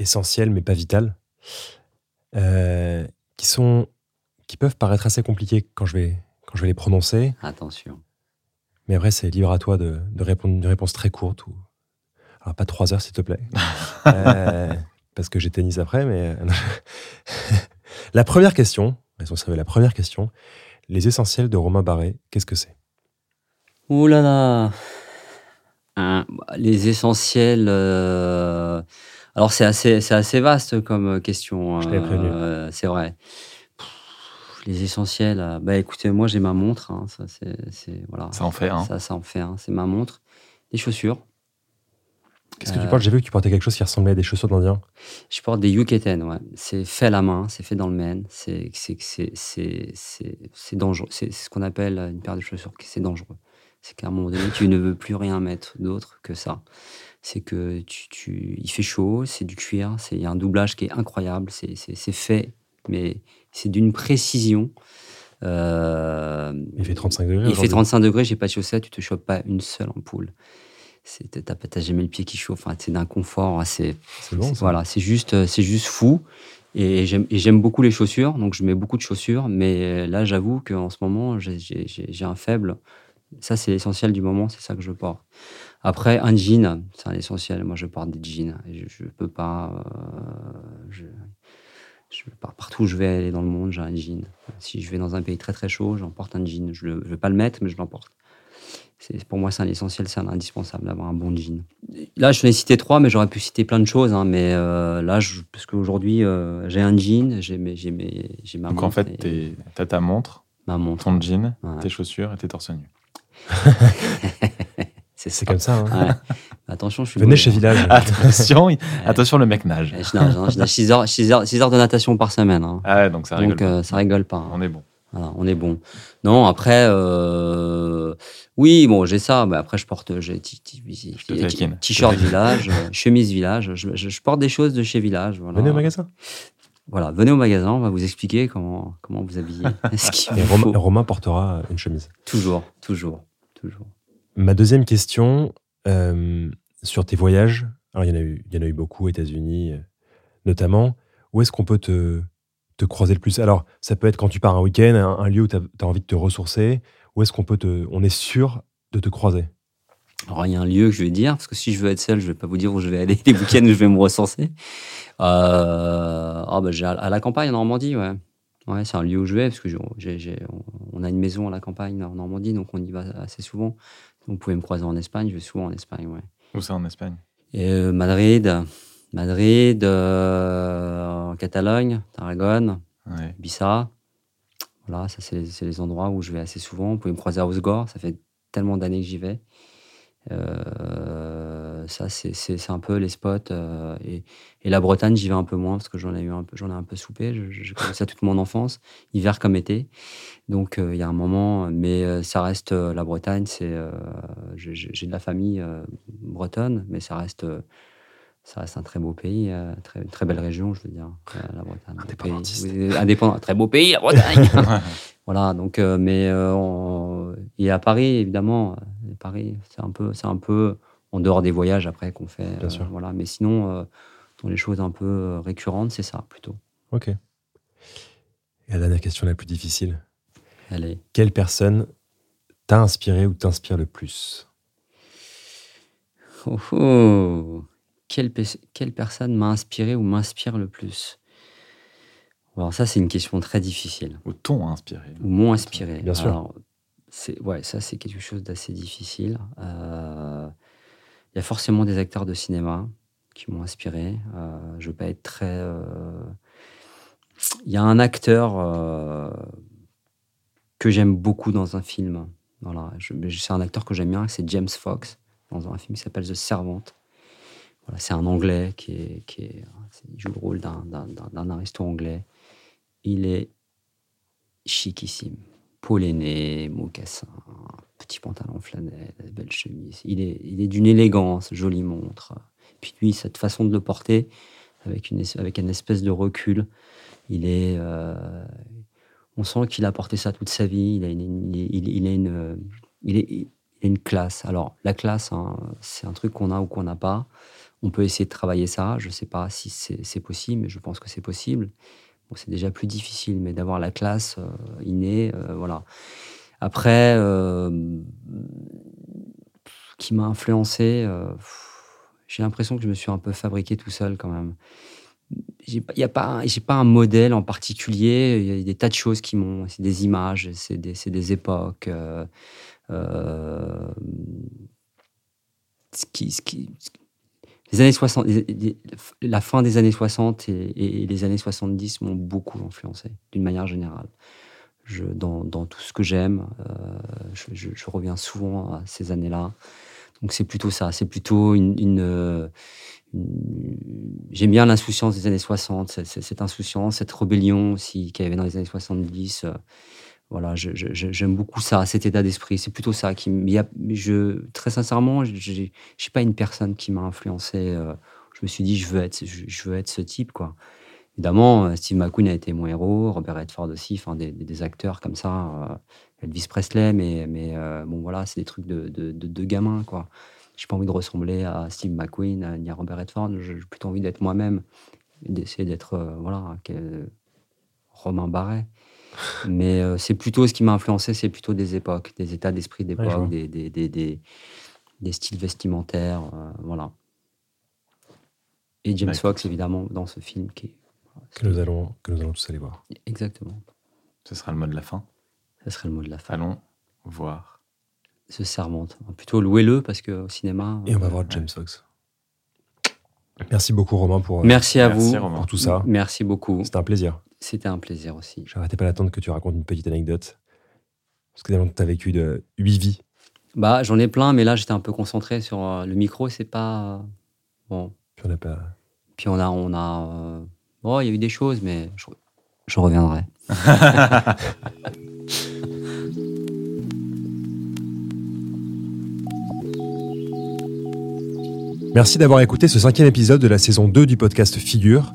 essentielles mais pas vitales, euh, qui sont qui peuvent paraître assez compliquées quand je vais quand je vais les prononcer. Attention. Mais après, c'est libre à toi de, répondre une réponse très courte ou alors pas trois heures s'il te plaît, *laughs* euh, parce que j'ai tennis après. Mais *laughs* la première question, la première question, les essentiels de Romain Barré, qu'est-ce que c'est? Ouh là là Les essentiels. Euh, alors, c'est assez, c'est assez vaste comme euh, question. Euh, c'est vrai. les essentiels. Euh, bah, écoutez, moi, j'ai ma montre. Hein, ça, c'est, voilà. Ça en fait, hein. Ça, ça en fait. Hein, c'est ma montre. Les chaussures. Qu'est-ce que tu portes? J'ai vu que tu portais quelque chose qui ressemblait à des chaussures d'Indien. Je porte des Yuketen, ouais. C'est fait à la main, c'est fait dans le Maine. C'est, c'est, c'est, c'est, dangereux. C'est ce qu'on appelle une paire de chaussures. C'est dangereux. C'est qu'à un moment donné, tu ne veux plus rien mettre d'autre que ça. C'est que tu, tu, il fait chaud, c'est du cuir, il y a un doublage qui est incroyable, c'est fait, mais c'est d'une précision. Euh, il fait 35 degrés. Il fait 35 degrés, j'ai pas de chaussettes, tu te chopes pas une seule ampoule. T'as jamais le pied qui chauffe, c'est d'un confort assez. C'est bon. Voilà, c'est juste, c'est juste fou. Et j'aime beaucoup les chaussures, donc je mets beaucoup de chaussures. Mais là, j'avoue qu'en ce moment, j'ai un faible. Ça, c'est l'essentiel du moment, c'est ça que je porte. Après, un jean, c'est un essentiel. Moi, je porte des jeans. Je, ne peux pas. Euh, je, partout où je vais aller dans le monde, j'ai un jean. Si je vais dans un pays très très chaud, j'emporte un jean. Je ne vais pas le mettre, mais je l'emporte. Pour moi, c'est un essentiel, c'est un indispensable d'avoir un bon jean. Là, je ai cité trois, mais j'aurais pu citer plein de choses. Hein, mais euh, là, je, parce qu'aujourd'hui, euh, j'ai un jean, j'ai ma Donc montre. en fait, tu as ta montre, ma montre, ton jean, tes chaussures et tes torse nu. *laughs* c'est comme ça. Hein. *laughs* Attention, je suis. Venez chez Village. attention, attention, le mec nage. Je nage, hein, je nage 6 heures, 6 heures, 6 heures de natation par semaine. Hein. Ah ouais, donc ça rigole. Donc euh, ça rigole pas. On est bon. Voilà, on est bon. Non, après, euh, oui, bon, j'ai ça, mais après, je porte j'ai t-shirt village, euh, chemise village. Je, je, porte des choses de chez Village. Voilà. Venez au magasin. Voilà, venez au magasin, on va vous expliquer comment, comment vous habiller. *laughs* Et Romain, Romain, portera une chemise. Toujours, toujours, toujours. Ma deuxième question, euh, sur tes voyages, alors il y en a eu, beaucoup aux États-Unis, notamment. Où est-ce qu'on peut te, te croiser le plus? Alors, ça peut être quand tu pars un week-end, un, lieu où tu as, envie de te ressourcer. Où est-ce qu'on peut te. On est sûr de te croiser? Alors, il y a un lieu que je vais dire, parce que si je veux être seul, je ne vais pas vous dire où je vais aller les week-ends où je vais me ressourcer. Euh, ah bah, à la campagne en Normandie, ouais. Ouais, c'est un lieu où je vais, parce que on a une maison à la campagne en Normandie, donc on y va assez souvent. Vous pouvez me croiser en Espagne, je vais souvent en Espagne, ouais. Où ça en Espagne? Euh, Madrid, Madrid, euh, en Catalogne, Tarragone, ouais. Bissa. Voilà, ça, c'est les endroits où je vais assez souvent. Vous pouvez me croiser à Osgore, ça fait tellement d'années que j'y vais. Euh, ça, c'est un peu les spots. Euh, et, la Bretagne, j'y vais un peu moins parce que j'en ai eu un peu, j'en ai un peu soupé. J'ai connu ça toute mon enfance, hiver comme été. Donc, il y a un moment, mais ça reste la Bretagne. C'est, j'ai de la famille bretonne, mais ça reste ça reste un très beau pays, euh, très, très belle région, je veux dire, euh, la Bretagne. indépendant, très beau pays, la Bretagne. *laughs* voilà, donc, euh, mais on, et à Paris, évidemment, Paris, c'est un peu, c'est un peu en dehors des voyages après qu'on fait. Bien sûr. Voilà, mais sinon, dans les choses un peu récurrentes, c'est ça plutôt. Ok. Et la dernière question la plus difficile. Allez. Quelle personne t'a inspiré ou t'inspire le plus? Oh, oh quelle, quelle personne m'a inspiré ou m'inspire le plus? Alors ça, c'est une question très difficile. Ou t'ont inspiré Ou m'ont inspiré. Bien sûr. c'est, ouais, ça, c'est quelque chose d'assez difficile. Euh, il y a forcément des acteurs de cinéma qui m'ont inspiré. Euh, je veux pas être très... Euh, il y a un acteur que j'aime beaucoup dans un film. Voilà, c'est un acteur que j'aime bien, c'est James Fox, dans un film qui s'appelle The Servant c'est un Anglais qui, qui joue le rôle d'un aristo anglais. Il est chicissime. Paul mocassin, petit pantalon flanelle, belle chemise. Il est, il est d'une élégance, jolie montre. Puis lui, cette façon de le porter, avec une, avec une espèce de recul, il est, euh, on sent qu'il a porté ça toute sa vie. Il a une, il, a une, il est, une classe. Alors, la classe, hein, c'est un truc qu'on a ou qu'on n'a pas. On peut essayer de travailler ça. Je ne sais pas si c'est possible, mais je pense que c'est possible. Bon, c'est déjà plus difficile, mais d'avoir la classe euh, innée, euh, voilà. Après, euh, qui m'a influencé, j'ai l'impression que je me suis un peu fabriqué tout seul quand même. Il n'y a pas, pas un modèle en particulier. Il y a des tas de choses qui m'ont, c'est des images, c'est des, des, époques. qui, les années 60, la fin des années 60 et, les années 70 m'ont beaucoup influencé, d'une manière générale. Dans, tout ce que j'aime, euh, je, reviens souvent à ces années-là. Donc c'est plutôt ça, c'est plutôt une... une, J'aime bien l'insouciance des années 60, cette, insouciance, cette rébellion aussi qu'il y avait dans les années 70. voilà, j'aime beaucoup ça, cet état d'esprit. C'est plutôt ça qui je très sincèrement, je n'ai pas une personne qui m'a influencé. Euh, je me suis dit, je veux être, je, veux être ce type, quoi. Évidemment, euh, Steve McQueen a été mon héros, Robert Redford aussi, enfin des, des, acteurs comme ça, euh, Elvis Presley, mais, mais bon voilà, c'est des trucs de, de, de, gamins, quoi. J'ai pas envie de ressembler à Steve McQueen ni à Robert Redford. J'ai plutôt envie d'être moi-même, d'essayer d'être voilà, Romain Barret. Mais euh, c'est plutôt ce qui m'a influencé, c'est plutôt des époques, des états d'esprit d'époque, des, des, des, des, styles vestimentaires, euh, voilà. Et James Fox, évidemment, dans ce film qui que, nous allons, que nous allons tous aller voir. Exactement. Ce sera le mot de la fin. Ce serait le mot de la fin. Allons voir. Ce sermente. Plutôt louez-le parce qu'au cinéma. Et on va voir James Fox. Merci beaucoup Romain pour, euh, Merci à vous pour tout ça. Merci beaucoup. C'était un plaisir. C'était un plaisir aussi. J'arrêtais pas d'attendre que tu racontes une petite anecdote. Parce que tu as vécu de 8 vies. Bah, j'en ai plein, mais là, j'étais un peu concentré sur euh, le micro, c'est pas. Bon. Puis on a pas. Puis on a. On a euh, Bon, il y a eu des choses, mais je, je reviendrai. *laughs* Merci d'avoir écouté ce cinquième épisode de la saison 2 du podcast Figure.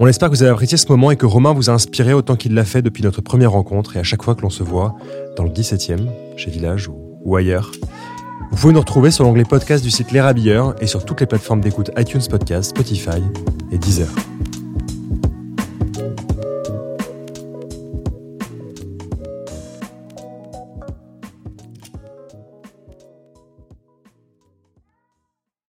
On espère que vous avez apprécié ce moment et que Romain vous a inspiré autant qu'il l'a fait depuis notre première rencontre et à chaque fois que l'on se voit dans le 17e, chez Village ou, ailleurs. Vous pouvez nous retrouver sur l'onglet podcast du site Les Rabilleurs et sur toutes les plateformes d'écoute iTunes Podcast, Spotify et Deezer.